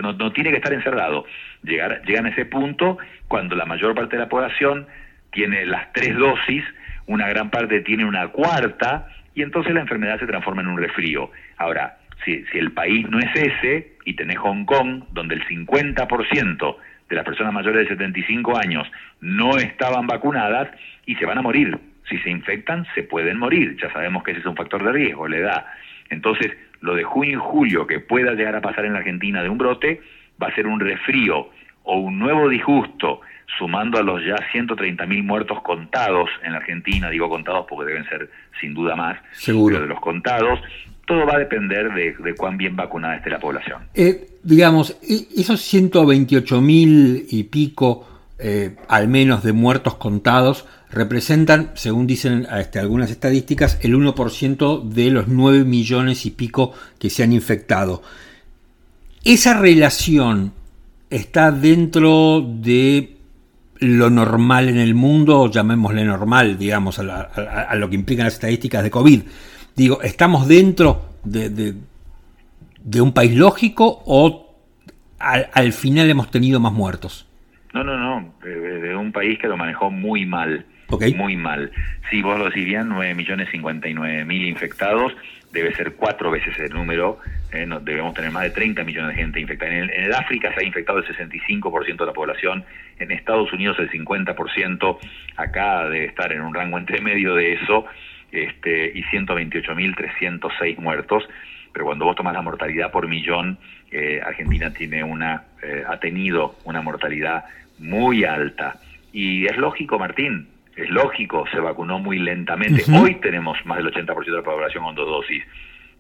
no, tiene que estar encerrado. Llegar, llegan a ese punto cuando la mayor parte de la población tiene las tres dosis, una gran parte tiene una cuarta, y entonces la enfermedad se transforma en un resfrío. Ahora, si, si el país no es ese, y tenés Hong Kong, donde el 50% de las personas mayores de 75 años no estaban vacunadas y se van a morir. Si se infectan, se pueden morir. Ya sabemos que ese es un factor de riesgo, la edad. Entonces, lo de junio y julio que pueda llegar a pasar en la Argentina de un brote va a ser un resfrío o un nuevo disgusto, sumando a los ya 130.000 muertos contados en la Argentina, digo contados porque deben ser sin duda más, Seguro. pero de los contados, todo va a depender de, de cuán bien vacunada esté la población. Eh, digamos, esos 128 mil y pico, eh, al menos de muertos contados, representan, según dicen este, algunas estadísticas, el 1% de los 9 millones y pico que se han infectado. Esa relación está dentro de lo normal en el mundo, llamémosle normal, digamos, a, lo que implican las estadísticas de COVID. Digo, ¿estamos dentro de, un país lógico o al, final hemos tenido más muertos? No, no, no, de, de un país que lo manejó muy mal. Okay. Muy mal. Si vos lo decís bien, 9 millones 59 mil infectados, debe ser cuatro veces el número, eh, no, debemos tener más de 30 millones de gente infectada. En el, en el África se ha infectado el 65% de la población, en Estados Unidos el 50%, acá debe estar en un rango entre medio de eso, este, y 128.306 muertos, pero cuando vos tomas la mortalidad por millón, eh, Argentina tiene una, eh, ha tenido una mortalidad muy alta. Y es lógico, Martín, es lógico, se vacunó muy lentamente. Uh -huh. Hoy tenemos más del 80% de la población con dos dosis,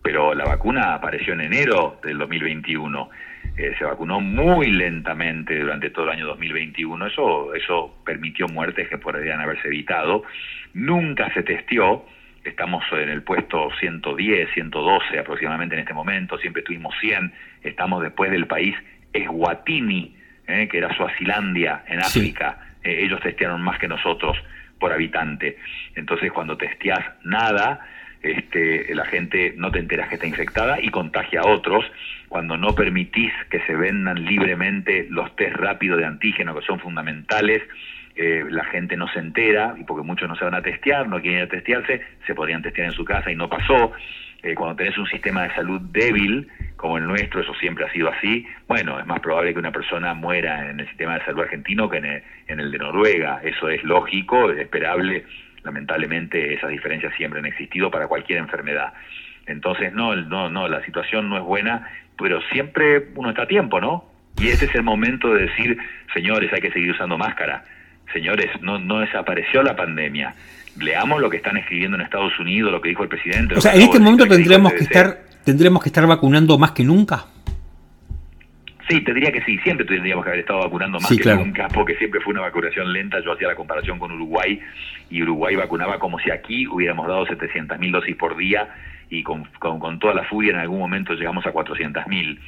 pero la vacuna apareció en enero del 2021. Eh, se vacunó muy lentamente durante todo el año 2021. Eso, eso permitió muertes que podrían haberse evitado. Nunca se testió. Estamos en el puesto 110, 112 aproximadamente en este momento. Siempre tuvimos 100. Estamos después del país Eswatini, eh, que era Suazilandia en África. Sí. Eh, ellos testearon más que nosotros por habitante. Entonces, cuando testeas nada, este, la gente no te enteras que está infectada y contagia a otros. Cuando no permitís que se vendan libremente los test rápidos de antígeno, que son fundamentales, eh, la gente no se entera, y porque muchos no se van a testear, no quieren ir a testearse, se podrían testear en su casa y no pasó. Eh, cuando tenés un sistema de salud débil, como el nuestro, eso siempre ha sido así, bueno, es más probable que una persona muera en el sistema de salud argentino que en el, en el de Noruega. Eso es lógico, es esperable. Lamentablemente esas diferencias siempre han existido para cualquier enfermedad. Entonces, no, no, no, la situación no es buena, pero siempre uno está a tiempo, ¿no? Y este es el momento de decir, señores, hay que seguir usando máscara. Señores, no, no desapareció la pandemia. Leamos lo que están escribiendo en Estados Unidos, lo que dijo el presidente. O sea, en este momento tendremos que estar tendremos que estar vacunando más que nunca. Sí, te diría que sí, siempre tendríamos que haber estado vacunando más sí, que claro. nunca, porque siempre fue una vacunación lenta. Yo hacía la comparación con Uruguay y Uruguay vacunaba como si aquí hubiéramos dado 700.000 dosis por día y con, con, con, toda la furia en algún momento llegamos a 400.000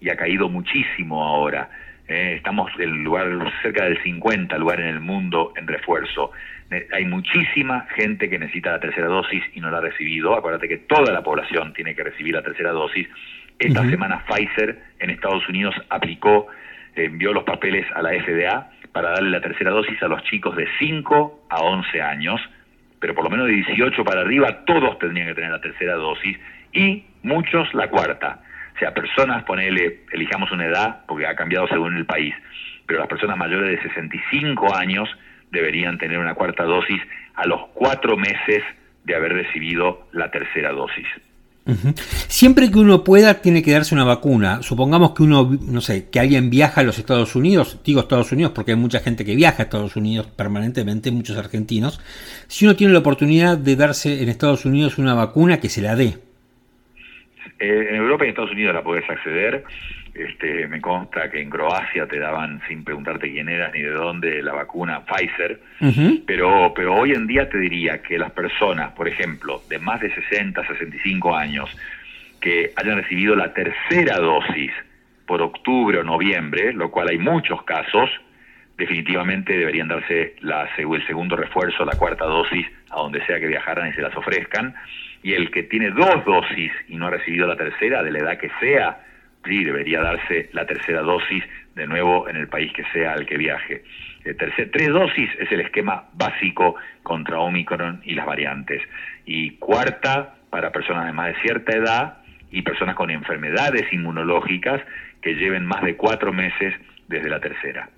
y ha caído muchísimo ahora. Eh, estamos en lugar cerca del 50 lugar en el mundo en refuerzo. Eh, hay muchísima gente que necesita la tercera dosis y no la ha recibido. Acuérdate que toda la población tiene que recibir la tercera dosis. Esta uh -huh. semana Pfizer en Estados Unidos aplicó, eh, envió los papeles a la FDA para darle la tercera dosis a los chicos de 5 a 11 años, pero por lo menos de 18 para arriba todos tendrían que tener la tercera dosis y muchos la cuarta. O sea, personas, ponele, elijamos una edad, porque ha cambiado según el país, pero las personas mayores de 65 años deberían tener una cuarta dosis a los cuatro meses de haber recibido la tercera dosis. Siempre que uno pueda, tiene que darse una vacuna. Supongamos que uno, no sé, que alguien viaja a los Estados Unidos, digo Estados Unidos porque hay mucha gente que viaja a Estados Unidos permanentemente, muchos argentinos. Si uno tiene la oportunidad de darse en Estados Unidos una vacuna, que se la dé. Eh, en Europa y en Estados Unidos la puedes acceder. Este, me consta que en Croacia te daban, sin preguntarte quién eras ni de dónde, la vacuna Pfizer. pero, pero hoy en día te diría que las personas, por ejemplo, de más de 60, 65 años, que hayan recibido la tercera dosis por octubre o noviembre, lo cual hay muchos casos, definitivamente deberían darse la, el segundo refuerzo, la cuarta dosis, a donde sea que viajaran y se las ofrezcan. Y el que tiene dos dosis y no ha recibido la tercera, de la edad que sea, sí, debería darse la tercera dosis de nuevo en el país que sea al que viaje. Eh, tres dosis es el esquema básico contra Omicron y las variantes. Y cuarta, para personas de más de cierta edad y personas con enfermedades inmunológicas que lleven más de cuatro meses desde la tercera.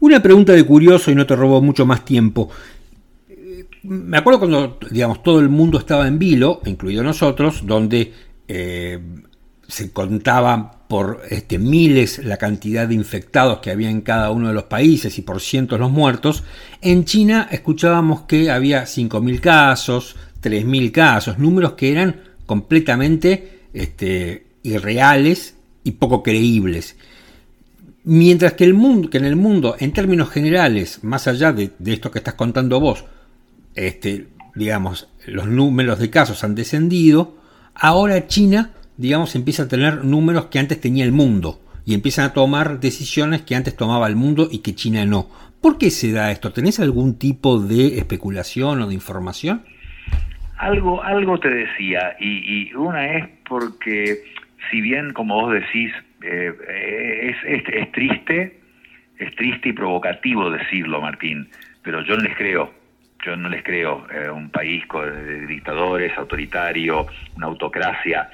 Una pregunta de curioso y no te robo mucho más tiempo. Me acuerdo cuando, digamos, todo el mundo estaba en vilo, incluido nosotros, donde eh, se contaba por este, miles la cantidad de infectados que había en cada uno de los países y por cientos los muertos, en China escuchábamos que había 5.000 casos, 3.000 casos, números que eran completamente este, irreales y poco creíbles. Mientras que, en el mundo, en términos generales, más allá de esto que estás contando vos, este, digamos, los números de casos han descendido, ahora China digamos, empieza a tener números que antes tenía el mundo y empiezan a tomar decisiones que antes tomaba el mundo y que China no. ¿Por qué se da esto? ¿Tenés algún tipo de especulación o de información? Algo, algo te decía, y, una es porque, si bien, como vos decís, eh, es, es, triste, es triste y provocativo decirlo, Martín, pero yo les creo. Yo no les creo. Eh, un país con, de dictadores, autoritario, una autocracia,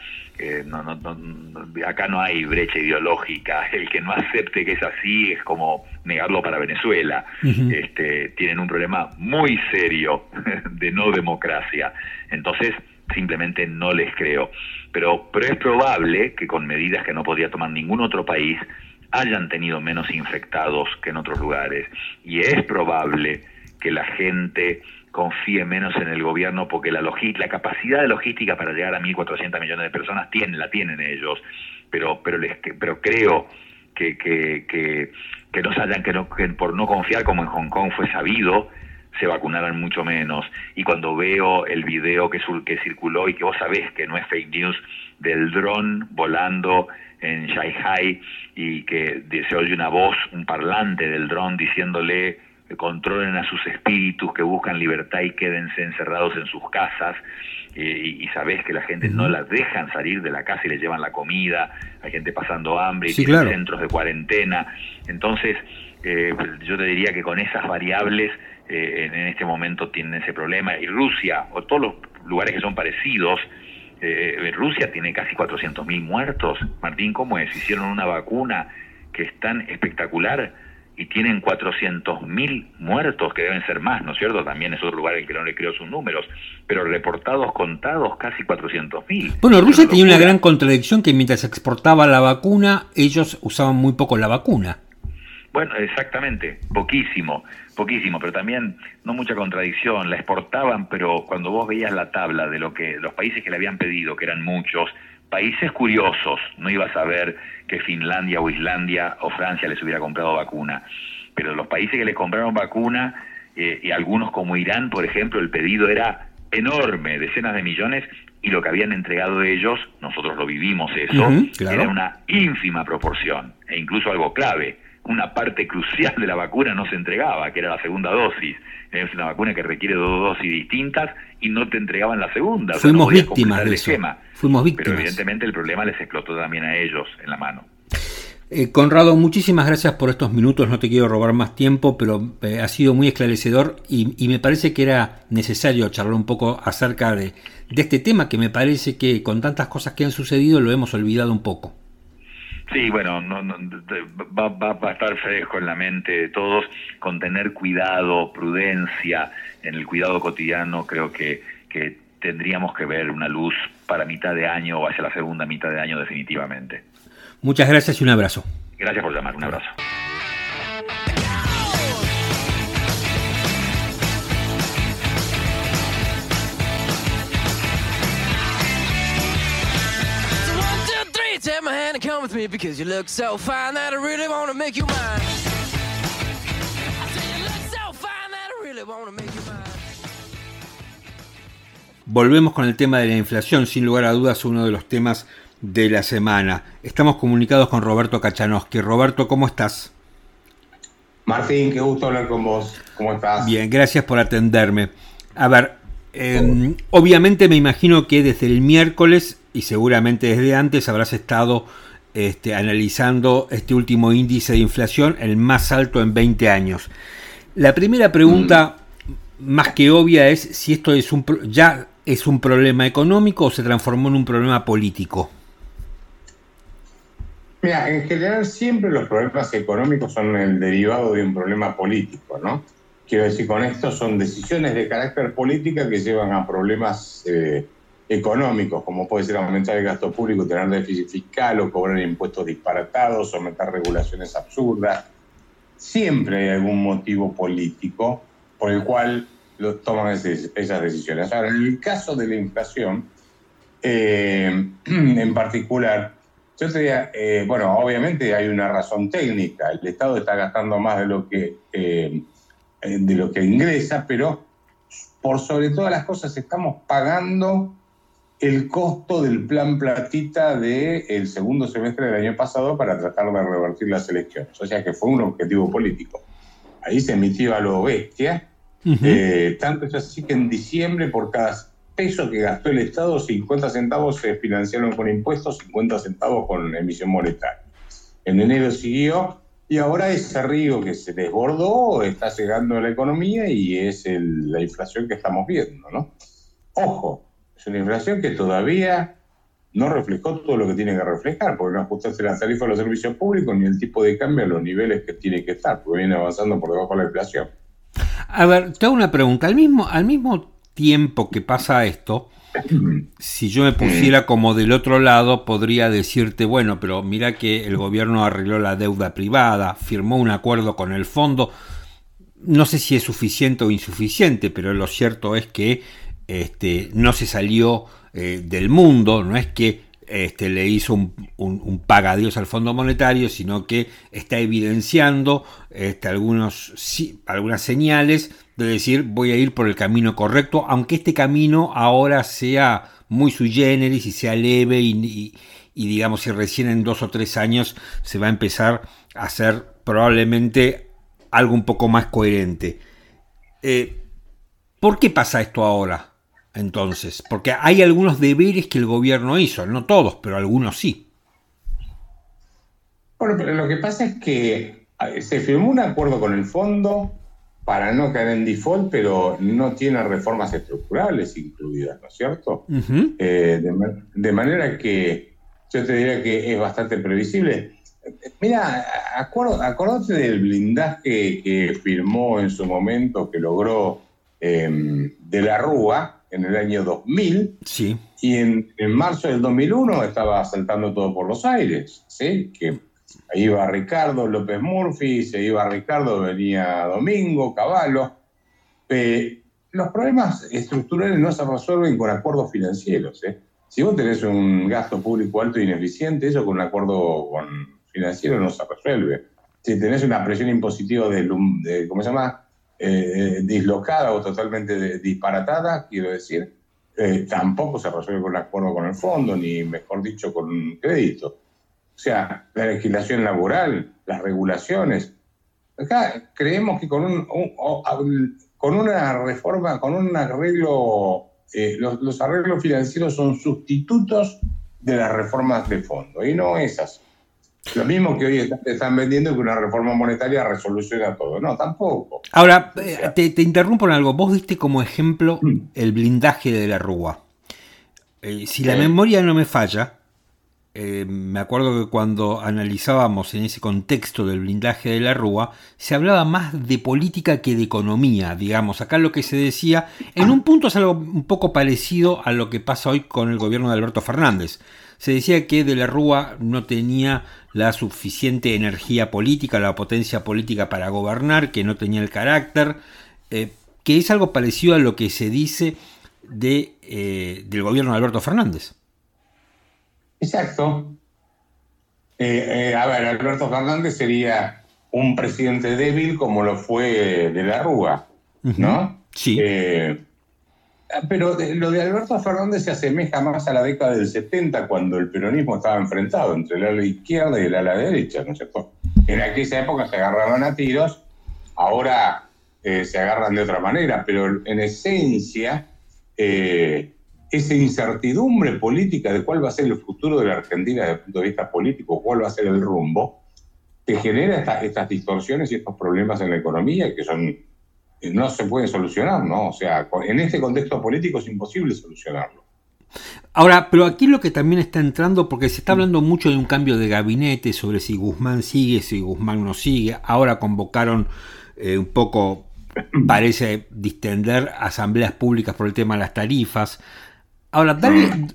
no, no, acá no hay brecha ideológica. El que no acepte que es así es como negarlo para Venezuela. este, tienen un problema muy serio de no democracia. Entonces, simplemente no les creo. Pero, pero es probable que con medidas que no podría tomar ningún otro país hayan tenido menos infectados que en otros lugares. Y es probable que la gente confíe menos en el gobierno porque la, la capacidad de logística para llegar a 1.400 millones de personas tienen, la tienen ellos, pero, pero, les, pero creo que, que, que, que que, no, que por no confiar como en Hong Kong fue sabido, se vacunaran mucho menos. Y cuando veo el video que, que circuló y que vos sabés que no es fake news del dron volando en Shanghai y que se oye una voz, un parlante del dron diciéndole que controlen a sus espíritus, que buscan libertad y quédense encerrados en sus casas. Eh, y, sabés que la gente no las dejan salir de la casa y les llevan la comida, hay gente pasando hambre y tienen centros de cuarentena. Entonces, eh, yo te diría que con esas variables eh, en, este momento tienen ese problema. Y Rusia, o todos los lugares que son parecidos, Rusia tiene casi 400.000 muertos. Martín, ¿cómo es? Hicieron una vacuna que es tan espectacular y tienen 400.000 muertos, que deben ser más, ¿no es cierto? También es otro lugar en que no le creo sus números, pero reportados, contados, casi 400.000. Bueno, Rusia tenía una gran contradicción que mientras exportaba la vacuna, ellos usaban muy poco la vacuna. Bueno, exactamente, poquísimo, poquísimo, pero también no mucha contradicción, la exportaban, pero cuando vos veías la tabla de lo que los países que le habían pedido, que eran muchos, países curiosos, no ibas a ver que Finlandia o Islandia o Francia les hubiera comprado vacuna, pero los países que les compraron vacuna, eh, y algunos como Irán, por ejemplo, el pedido era enorme, decenas de millones, y lo que habían entregado ellos, nosotros lo vivimos eso, era una ínfima proporción, e incluso algo clave, una parte crucial de la vacuna no se entregaba, que era la segunda dosis. Es una vacuna que requiere dos dosis distintas y no te entregaban la segunda. Fuimos víctimas de eso. Fuimos víctimas. Pero evidentemente el problema les explotó también a ellos en la mano. Eh, Conrado, muchísimas gracias por estos minutos, no te quiero robar más tiempo, pero eh, ha sido muy esclarecedor y, me parece que era necesario charlar un poco acerca de, de este tema que me parece que con tantas cosas que han sucedido lo hemos olvidado un poco. Sí, bueno, no, va, va, a estar fresco en la mente de todos, con tener cuidado, prudencia en el cuidado cotidiano, creo que, que tendríamos que ver una luz para mitad de año o hacia la segunda mitad de año definitivamente. Muchas gracias y un abrazo. Gracias por llamar, un abrazo. Volvemos con el tema de la inflación, sin lugar a dudas uno de los temas de la semana. Estamos comunicados con Roberto Kachanowski. Roberto, ¿cómo estás? Martín, qué gusto hablar con vos. ¿Cómo estás? Bien, gracias por atenderme. A ver, em, obviamente me imagino que desde el miércoles y seguramente desde antes habrás estado este, analizando este último índice de inflación, el más alto en 20 años. La primera pregunta, mm. más que obvia, es si esto es un, ya es un problema económico o se transformó en un problema político. Mira, en general siempre los problemas económicos son el derivado de un problema político, ¿no? Quiero decir, con esto son decisiones de carácter política que llevan a problemas eh, económicos, como puede ser aumentar el gasto público, tener déficit fiscal o cobrar impuestos disparatados, someter regulaciones absurdas. Siempre hay algún motivo político por el cual lo, toman esas decisiones. Ahora, en el caso de la inflación, eh, en particular, yo te diría, eh, bueno, obviamente hay una razón técnica. El Estado está gastando más de lo que, eh, de lo que ingresa, pero por sobre todas las cosas estamos pagando el costo del plan platita del segundo semestre del año pasado para tratar de revertir las elecciones. O sea que fue un objetivo político. Ahí se emitió a lo bestia. Eh, tanto es así que en diciembre, por cada peso que gastó el Estado, 50 centavos se financiaron con impuestos, 50 centavos con emisión monetaria. En enero siguió y ahora ese río que se desbordó está llegando a la economía y es la inflación que estamos viendo, ¿no? Ojo, es una inflación que todavía no reflejó todo lo que tiene que reflejar, porque no ajustaste la tarifa de los servicios públicos ni el tipo de cambio a los niveles que tiene que estar, porque viene avanzando por debajo de la inflación. A ver, te hago una pregunta. Al mismo, al mismo tiempo que pasa esto, si yo me pusiera como del otro lado, podría decirte, bueno, pero mira que el gobierno arregló la deuda privada, firmó un acuerdo con el fondo. No sé si es suficiente o insuficiente, pero lo cierto es que este, no se salió eh, del mundo, no es que este, le hizo un, un, pagadíos al Fondo Monetario, sino que está evidenciando este, algunos, algunas señales de decir voy a ir por el camino correcto, aunque este camino ahora sea muy sui generis y sea leve y, digamos si recién en dos o tres años se va a empezar a hacer probablemente algo un poco más coherente. Eh, ¿Por qué pasa esto ahora? Entonces? Porque hay algunos deberes que el gobierno hizo, no todos, pero algunos sí. Bueno, pero lo que pasa es que se firmó un acuerdo con el fondo para no caer en default, pero no tiene reformas estructurales incluidas, ¿no es cierto? Eh, de, manera que yo te diría que es bastante previsible. Mira, acuérdate del blindaje que firmó en su momento, que logró em, de la Rúa, en el año 2000. Sí. Y en, marzo del 2001 estaba saltando todo por los aires, ¿sí? Que iba Ricardo López Murphy, se iba Ricardo, venía Domingo, Caballo. los problemas estructurales no se resuelven con acuerdos financieros. ¿eh? Si vos tenés un gasto público alto e ineficiente, eso con un acuerdo con financiero no se resuelve. Si tenés una presión impositiva de, de ¿cómo se llama? Eh, dislocada o totalmente disparatada, quiero decir, eh, tampoco se resuelve con un acuerdo con el fondo, ni mejor dicho, con un crédito. O sea, la legislación laboral, las regulaciones. Acá creemos que con, un, con una reforma, con un arreglo, eh, los, los arreglos financieros son sustitutos de las reformas de fondo, y no es así. Lo mismo que hoy están vendiendo que una reforma monetaria resoluciona todo. No, tampoco. Ahora, eh, te, interrumpo en algo. Vos diste como ejemplo mm. el blindaje de la Rúa. Eh, si la memoria no me falla, eh, me acuerdo que cuando analizábamos en ese contexto del blindaje de la Rúa, se hablaba más de política que de economía, digamos. Acá lo que se decía, en un punto es algo un poco parecido a lo que pasa hoy con el gobierno de Alberto Fernández. Se decía que de la Rúa no tenía la suficiente energía política, la potencia política para gobernar, que no tenía el carácter, eh, que es algo parecido a lo que se dice de, eh, del gobierno de Alberto Fernández. Exacto. Eh, a ver, Alberto Fernández sería un presidente débil como lo fue de la Rúa, ¿no? Sí. Eh, pero lo de Alberto Fernández se asemeja más a la década del 70, cuando el peronismo estaba enfrentado entre el ala izquierda y el ala derecha, ¿no es cierto? En aquella época se agarraban a tiros, ahora se agarran de otra manera, pero en esencia esa incertidumbre política de cuál va a ser el futuro de la Argentina desde el punto de vista político, cuál va a ser el rumbo, que genera estas distorsiones y estos problemas en la economía que son no se pueden solucionar, ¿no? O sea, en este contexto político es imposible solucionarlo. Ahora, pero aquí lo que también está entrando, porque se está hablando mucho de un cambio de gabinete, sobre si Guzmán sigue, si Guzmán no sigue. Ahora convocaron eh, un poco, parece distender asambleas públicas por el tema de las tarifas. Ahora,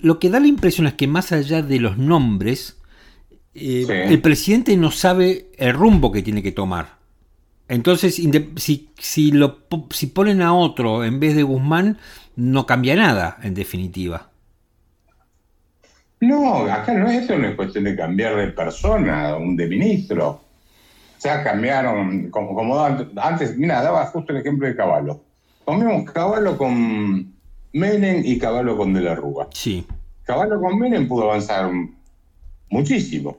lo que da la impresión es que más allá de los nombres, eh, el presidente no sabe el rumbo que tiene que tomar. Entonces, si, si, lo, si ponen a otro en vez de Guzmán, no cambia nada, en definitiva. No, acá no es, esto no es cuestión de cambiar de persona, un de ministro. O sea, cambiaron, como, como antes, mira, daba justo el ejemplo de Caballo. Comimos Caballo con Menem y Caballo con De la Rúa. Sí. Caballo con Menem pudo avanzar muchísimo.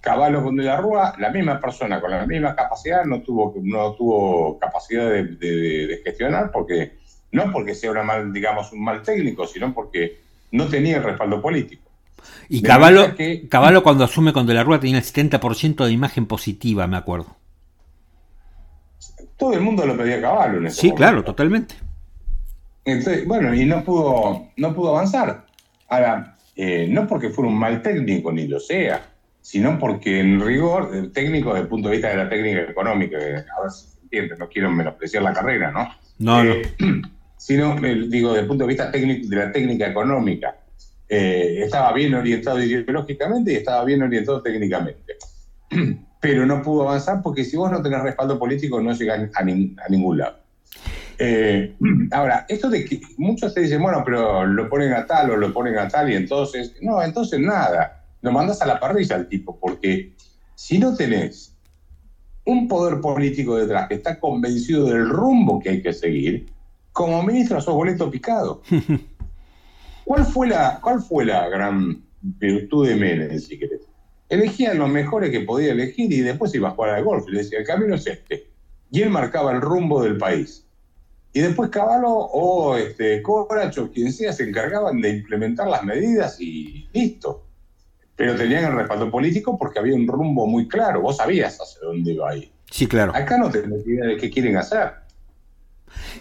Caballo con De la Rúa, la misma persona con la misma capacidad, no tuvo, no tuvo capacidad de, gestionar, porque no porque sea una mal, digamos, un mal técnico, sino porque no tenía el respaldo político. Y Caballo, Caballo cuando asume con De la Rúa tenía el 70% de imagen positiva, me acuerdo. Todo el mundo lo pedía a Caballo en ese Sí, claro, totalmente. Entonces, bueno, y no pudo, no pudo avanzar. Ahora, eh, no porque fuera un mal técnico, ni lo sea, sino porque en rigor, el técnico desde el punto de vista de la técnica económica, a ver si se entiende, no quiero menospreciar la carrera, ¿no? No, no. Eh, sino, digo, desde el punto de vista técnico, de la técnica económica, eh, estaba bien orientado ideológicamente y estaba bien orientado técnicamente. Pero no pudo avanzar porque si vos no tenés respaldo político no llegás a ningún lado. Eh, ahora, esto de que muchos te dicen, bueno, pero lo ponen a tal o lo ponen a tal y entonces, no, entonces nada, lo mandas a la parrilla al tipo, porque si no tenés un poder político detrás que está convencido del rumbo que hay que seguir, como ministro sos boleto picado. ¿Cuál fue la, cuál fue la gran virtud de Menem, si querés? Elegía los mejores que podía elegir y después iba a jugar al golf. Le decía, el camino es este. Y él marcaba el rumbo del país. Y después Caballo o este, Corach o quien sea se encargaban de implementar las medidas y listo. Pero tenían el respaldo político porque había un rumbo muy claro. Vos sabías hacia dónde iba ahí. Sí, claro. Acá no tenés idea de qué quieren hacer.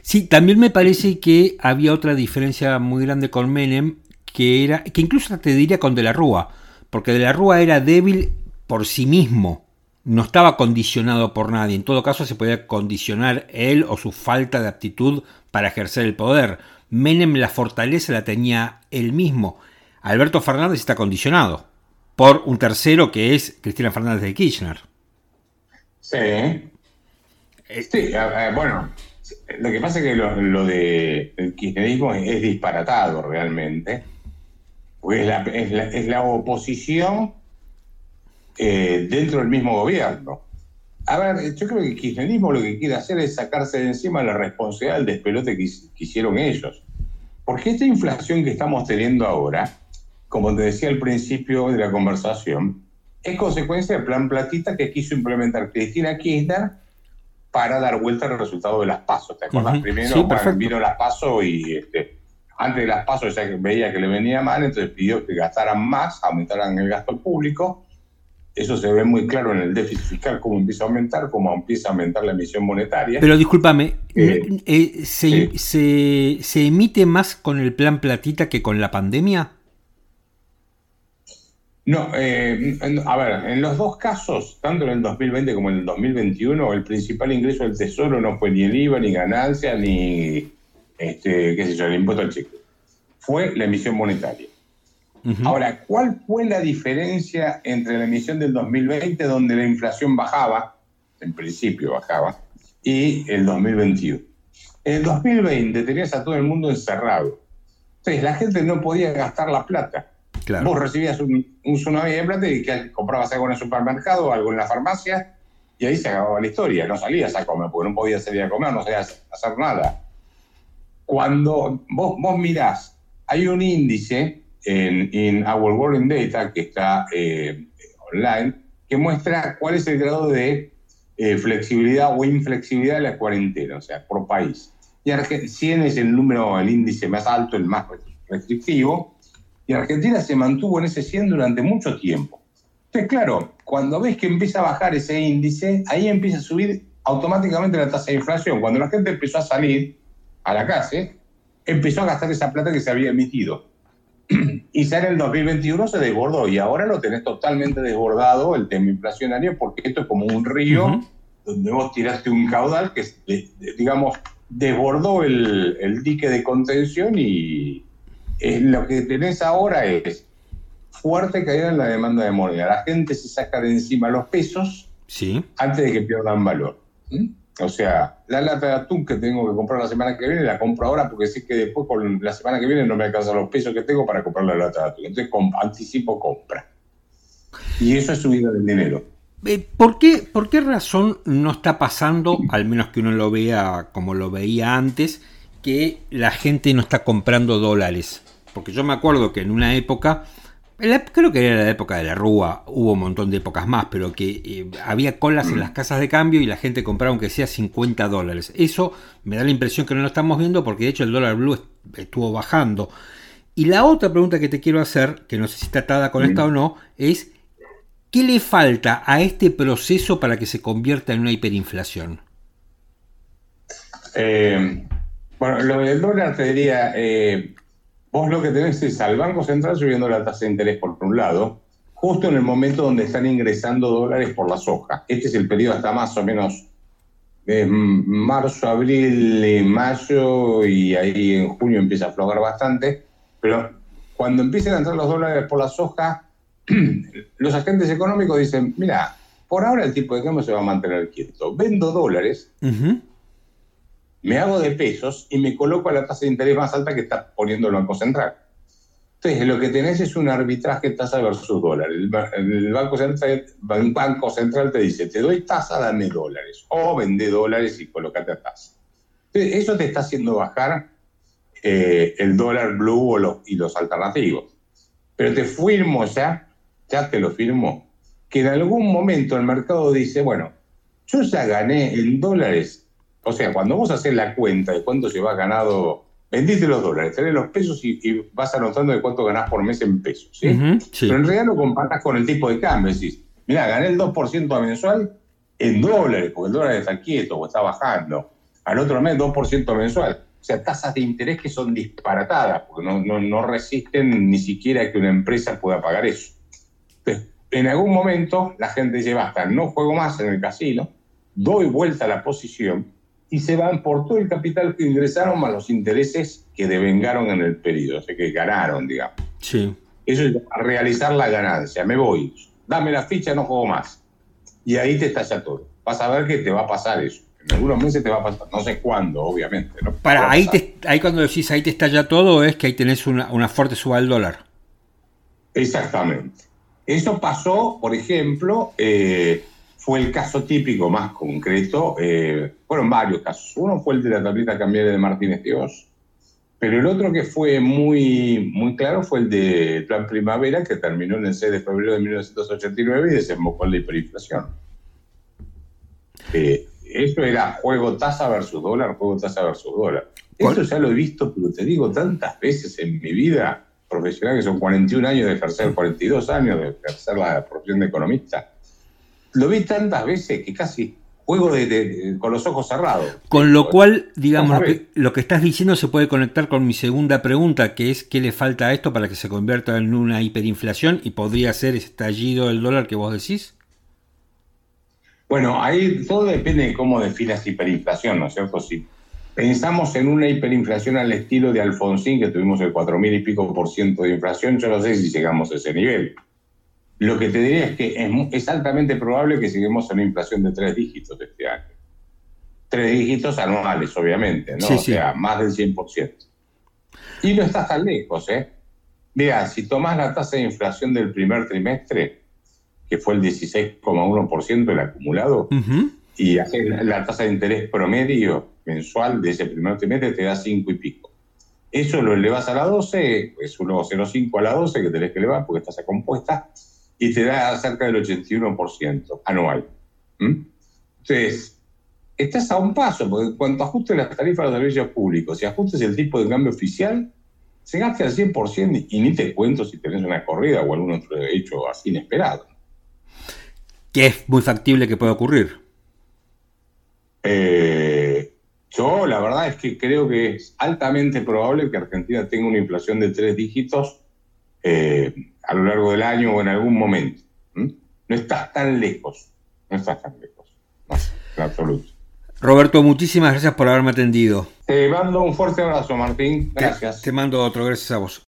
Sí, también me parece que había otra diferencia muy grande con Menem, que era, que incluso te diría con De la Rúa, porque De la Rúa era débil por sí mismo no estaba condicionado por nadie. En todo caso, se podía condicionar él o su falta de aptitud para ejercer el poder. Menem la fortaleza la tenía él mismo. Alberto Fernández está condicionado por un tercero que es Cristina Fernández de Kirchner. Sí. Sí, bueno, lo que pasa es que lo, de el kirchnerismo es, disparatado realmente. La, es, la, es la oposición eh, dentro del mismo gobierno. A ver, yo creo que el kirchnerismo lo que quiere hacer es sacarse de encima la responsabilidad del despelote que, hicieron ellos. Porque esta inflación que estamos teniendo ahora, como te decía al principio de la conversación, es consecuencia del plan platita que quiso implementar Cristina Kirchner para dar vuelta al resultado de las pasos. ¿Te acuerdas? Primero vino las pasos y este, antes de las pasos ya veía que le venía mal, entonces pidió que gastaran más, aumentaran el gasto público eso se ve muy claro en el déficit fiscal, cómo empieza a aumentar, cómo empieza a aumentar la emisión monetaria. Pero discúlpame, eh, eh, se, emite más con el plan platita que con la pandemia? No, eh, a ver, en los dos casos, tanto en el 2020 como en el 2021, el principal ingreso del Tesoro no fue ni el IVA, ni ganancia, ni, este, qué sé yo, el impuesto al cheque. Fue la emisión monetaria. Ahora, ¿cuál fue la diferencia entre la emisión del 2020, donde la inflación bajaba, en principio bajaba, y el 2021? En el 2020 tenías a todo el mundo encerrado. Entonces, la gente no podía gastar la plata. Vos recibías un, tsunami de plata y que comprabas algo en el supermercado, algo en la farmacia, y ahí se acababa la historia. No salías a comer, porque no podías salir a comer, no sabías hacer nada. Cuando vos, vos mirás, hay un índice en, Our World in Data, que está eh, online, que muestra cuál es el grado de eh, flexibilidad o inflexibilidad de la cuarentena, o sea, por país. Y 100 es el número, el índice más alto, el más restrictivo, y Argentina se mantuvo en ese 100 durante mucho tiempo. Entonces, claro, cuando ves que empieza a bajar ese índice, ahí empieza a subir automáticamente la tasa de inflación. Cuando la gente empezó a salir a la calle, empezó a gastar esa plata que se había emitido. y ya en el 2021 se desbordó y ahora lo tenés totalmente desbordado el tema inflacionario porque esto es como un río donde vos tiraste un caudal que, digamos, desbordó el, el dique de contención y lo que tenés ahora es fuerte caída en la demanda de moneda. La gente se saca de encima los pesos sí. antes de que pierdan valor. O sea, la lata de atún que tengo que comprar la semana que viene, la compro ahora porque sé que después con la semana que viene no me alcanzan los pesos que tengo para comprar la lata de atún. Entonces anticipo compra. Y eso es subida del dinero. Eh, ¿Por qué, ¿Por qué razón no está pasando, al menos que uno lo vea como lo veía antes, que la gente no está comprando dólares? Porque yo me acuerdo que en una época creo que era la época de la Rúa, hubo un montón de épocas más, pero que eh, había colas en las casas de cambio y la gente compraba aunque sea 50 dólares. Eso me da la impresión que no lo estamos viendo porque de hecho el dólar blue estuvo bajando. Y la otra pregunta que te quiero hacer, que no sé si está atada con esta o no, es ¿qué le falta a este proceso para que se convierta en una hiperinflación? Eh, bueno, lo del dólar te diría, eh, vos lo que tenés es al Banco Central subiendo la tasa de interés por un lado, justo en el momento donde están ingresando dólares por la soja. Este es el periodo hasta más o menos marzo, abril, mayo y ahí en junio empieza a aflojar bastante. Pero cuando empiecen a entrar los dólares por la soja, los agentes económicos dicen, mira, por ahora el tipo de cambio se va a mantener quieto. Vendo dólares me hago de pesos y me coloco a la tasa de interés más alta que está poniendo el Banco Central. Entonces, lo que tenés es un arbitraje tasa versus dólar. El, banco, Central, te dice, te doy tasa, dame dólares. O vende dólares y colocate a tasa. Entonces, eso te está haciendo bajar eh, el dólar blue y los alternativos. Pero te firmo ya, ya te lo firmo, que en algún momento el mercado dice, bueno, yo ya gané en dólares o sea, cuando vos haces la cuenta de cuánto se va ganado, vendiste los dólares, tenés los pesos y, vas anotando de cuánto ganás por mes en pesos. ¿sí? Pero en realidad lo comparas con el tipo de cambio. Decís, mira, gané el 2% mensual en dólares, porque el dólar está quieto o está bajando. Al otro mes 2% mensual. O sea, tasas de interés que son disparatadas, porque no, no, no resisten ni siquiera que una empresa pueda pagar eso. Entonces, en algún momento la gente dice, basta, no juego más en el casino, doy vuelta a la posición y se van por todo el capital que ingresaron más los intereses que devengaron en el periodo, o sea, que ganaron, digamos. Sí. Eso es realizar la ganancia. Me voy, dame la ficha, no juego más. Y ahí te estalla todo. Vas a ver que te va a pasar eso. En algunos meses te va a pasar, no sé cuándo, obviamente. ¿no? Para, ahí, ahí cuando decís ahí te estalla todo, es que ahí tenés una, una fuerte suba del dólar. Exactamente. Eso pasó, por ejemplo, eh, fue el caso típico más concreto, eh, fueron varios casos. Uno fue el de la tableta cambiaria de Martínez Dios, pero el otro que fue muy, muy claro fue el de Plan Primavera, que terminó en el 6 de febrero de 1989 y desembocó en la hiperinflación. Eh, eso era juego tasa versus dólar, juego tasa versus dólar. Eso ya lo he visto, pero te digo tantas veces en mi vida profesional, que son 41 años de ejercer, 42 años de ejercer la profesión de economista lo vi tantas veces que casi juego de, con los ojos cerrados. Con lo cual, digamos, lo que, estás diciendo se puede conectar con mi segunda pregunta, que es qué le falta a esto para que se convierta en una hiperinflación y podría ser estallido del dólar que vos decís. Bueno, ahí todo depende de cómo definas hiperinflación, ¿no es cierto? Si pensamos en una hiperinflación al estilo de Alfonsín, que tuvimos el 4.000 y pico por ciento de inflación, yo no sé si llegamos a ese nivel. Lo que te diría es que es, altamente probable que sigamos en una inflación de tres dígitos este año. Tres dígitos anuales, obviamente, ¿no? o sea, más del 100%. Y no estás tan lejos, ¿eh? Mira, si tomás la tasa de inflación del primer trimestre, que fue el 16,1% el acumulado, y haces la tasa de interés promedio mensual de ese primer trimestre, te da 5 y pico. Eso lo elevas a la 12, es 1,05 a la 12 que tenés que elevar porque estás a compuesta, y te da cerca del 81% anual. Entonces, estás a un paso, porque cuando ajustes las tarifas de los servicios públicos y ajustes el tipo de cambio oficial, se gasta al 100% y ni te cuento si tenés una corrida o algún otro hecho así inesperado. Que es muy factible que pueda ocurrir. Eh, yo la verdad es que creo que es altamente probable que Argentina tenga una inflación de tres dígitos eh, a lo largo del año o en algún momento. No estás tan lejos, no estás tan lejos, en absoluto. Roberto, muchísimas gracias por haberme atendido. Te mando un fuerte abrazo, Martín. Gracias. te mando otro, gracias a vos.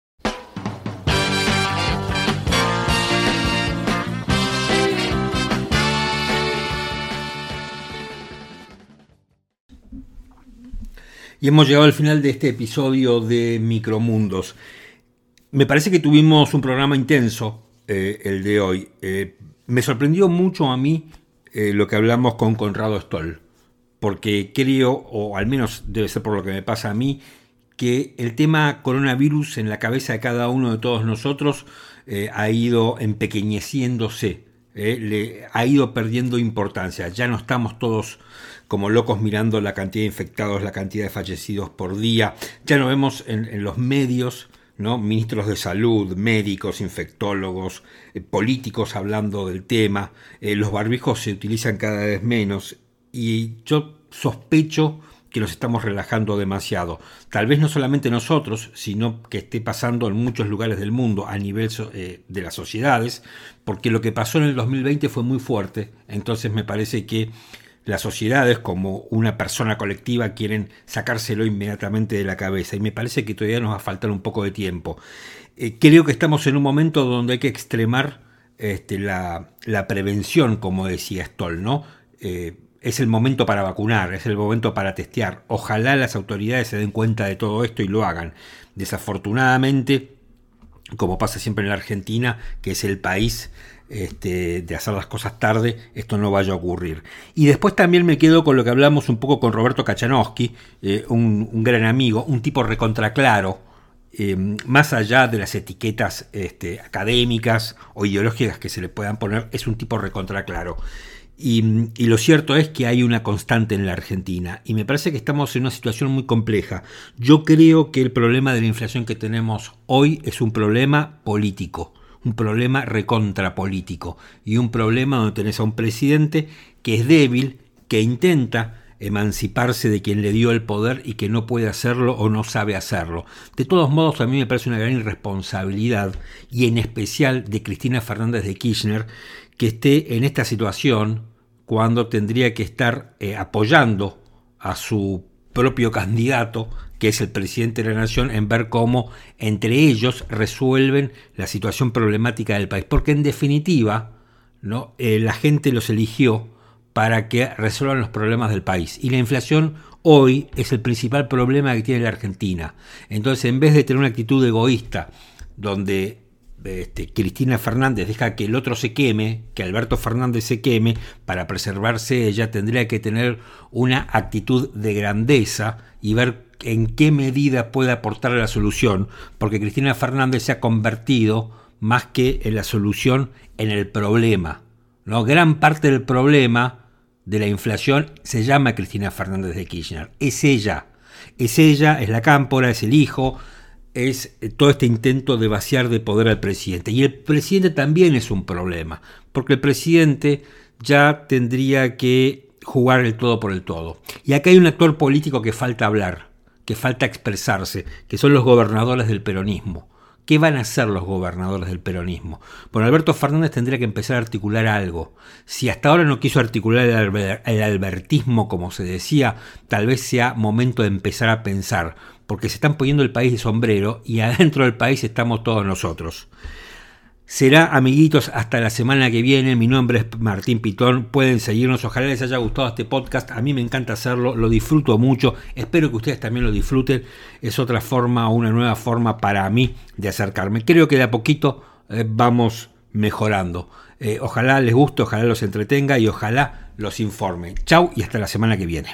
Y hemos llegado al final de este episodio de Micromundos. Me parece que tuvimos un programa intenso eh, el de hoy. Eh, me sorprendió mucho a mí eh, lo que hablamos con Conrado Stoll, porque creo, o al menos debe ser por lo que me pasa a mí, que el tema coronavirus en la cabeza de cada uno de todos nosotros ha ido empequeñeciéndose, ha ido perdiendo importancia. Ya no estamos todos como locos mirando la cantidad de infectados, la cantidad de fallecidos por día. Ya no vemos en los medios ¿no? ministros de salud, médicos, infectólogos, eh, políticos hablando del tema, eh, los barbijos se utilizan cada vez menos y yo sospecho que nos estamos relajando demasiado. Tal vez no solamente nosotros, sino que esté pasando en muchos lugares del mundo a nivel eh, de las sociedades, porque lo que pasó en el 2020 fue muy fuerte, entonces me parece que las sociedades como una persona colectiva quieren sacárselo inmediatamente de la cabeza y me parece que todavía nos va a faltar un poco de tiempo. Eh, creo que estamos en un momento donde hay que extremar este, la, prevención, como decía Stoll, ¿no? Eh, es el momento para vacunar, es el momento para testear. Ojalá las autoridades se den cuenta de todo esto y lo hagan. Desafortunadamente, como pasa siempre en la Argentina, que es el país este, de hacer las cosas tarde, esto no vaya a ocurrir. Y después también me quedo con lo que hablamos un poco con Roberto Kachanowski, eh, un, gran amigo, un tipo recontraclaro, eh, más allá de las etiquetas este, académicas o ideológicas que se le puedan poner, es un tipo recontraclaro. Y, y, lo cierto es que hay una constante en la Argentina y me parece que estamos en una situación muy compleja. Yo creo que el problema de la inflación que tenemos hoy es un problema político un problema recontrapolítico y un problema donde tenés a un presidente que es débil, que intenta emanciparse de quien le dio el poder y que no puede hacerlo o no sabe hacerlo. De todos modos, a mí me parece una gran irresponsabilidad, y en especial de Cristina Fernández de Kirchner, que esté en esta situación cuando tendría que estar eh, apoyando a su propio candidato que es el presidente de la nación, en ver cómo entre ellos resuelven la situación problemática del país. Porque en definitiva, ¿no? Eh, la gente los eligió para que resuelvan los problemas del país. Y la inflación hoy es el principal problema que tiene la Argentina. Entonces, en vez de tener una actitud egoísta, donde este, Cristina Fernández deja que el otro se queme, que Alberto Fernández se queme, para preservarse ella tendría que tener una actitud de grandeza y ver en qué medida puede aportar a la solución, porque Cristina Fernández se ha convertido más que en la solución en el problema. ¿no? Gran parte del problema de la inflación se llama Cristina Fernández de Kirchner. Es ella. Es ella, es la cámpora, es el hijo, es todo este intento de vaciar de poder al presidente. Y el presidente también es un problema, porque el presidente ya tendría que jugar el todo por el todo. Y acá hay un actor político que falta hablar, que falta expresarse, que son los gobernadores del peronismo. ¿Qué van a hacer los gobernadores del peronismo? Bueno, Alberto Fernández tendría que empezar a articular algo. Si hasta ahora no quiso articular el, albertismo, como se decía, tal vez sea momento de empezar a pensar, porque se están poniendo el país de sombrero y adentro del país estamos todos nosotros. Será, amiguitos, hasta la semana que viene. Mi nombre es Martín Pitón. Pueden seguirnos. Ojalá les haya gustado este podcast. A mí me encanta hacerlo. Lo disfruto mucho. Espero que ustedes también lo disfruten. Es otra forma, una nueva forma para mí de acercarme. Creo que de a poquito eh, vamos mejorando. Eh, ojalá les guste, ojalá los entretenga y ojalá los informe. Chau y hasta la semana que viene.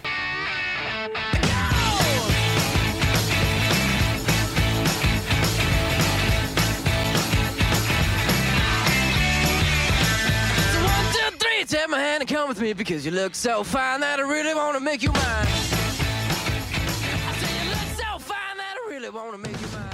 With me because you look so fine that I really want to make you mine. I say you look so fine that I really want to make you mine.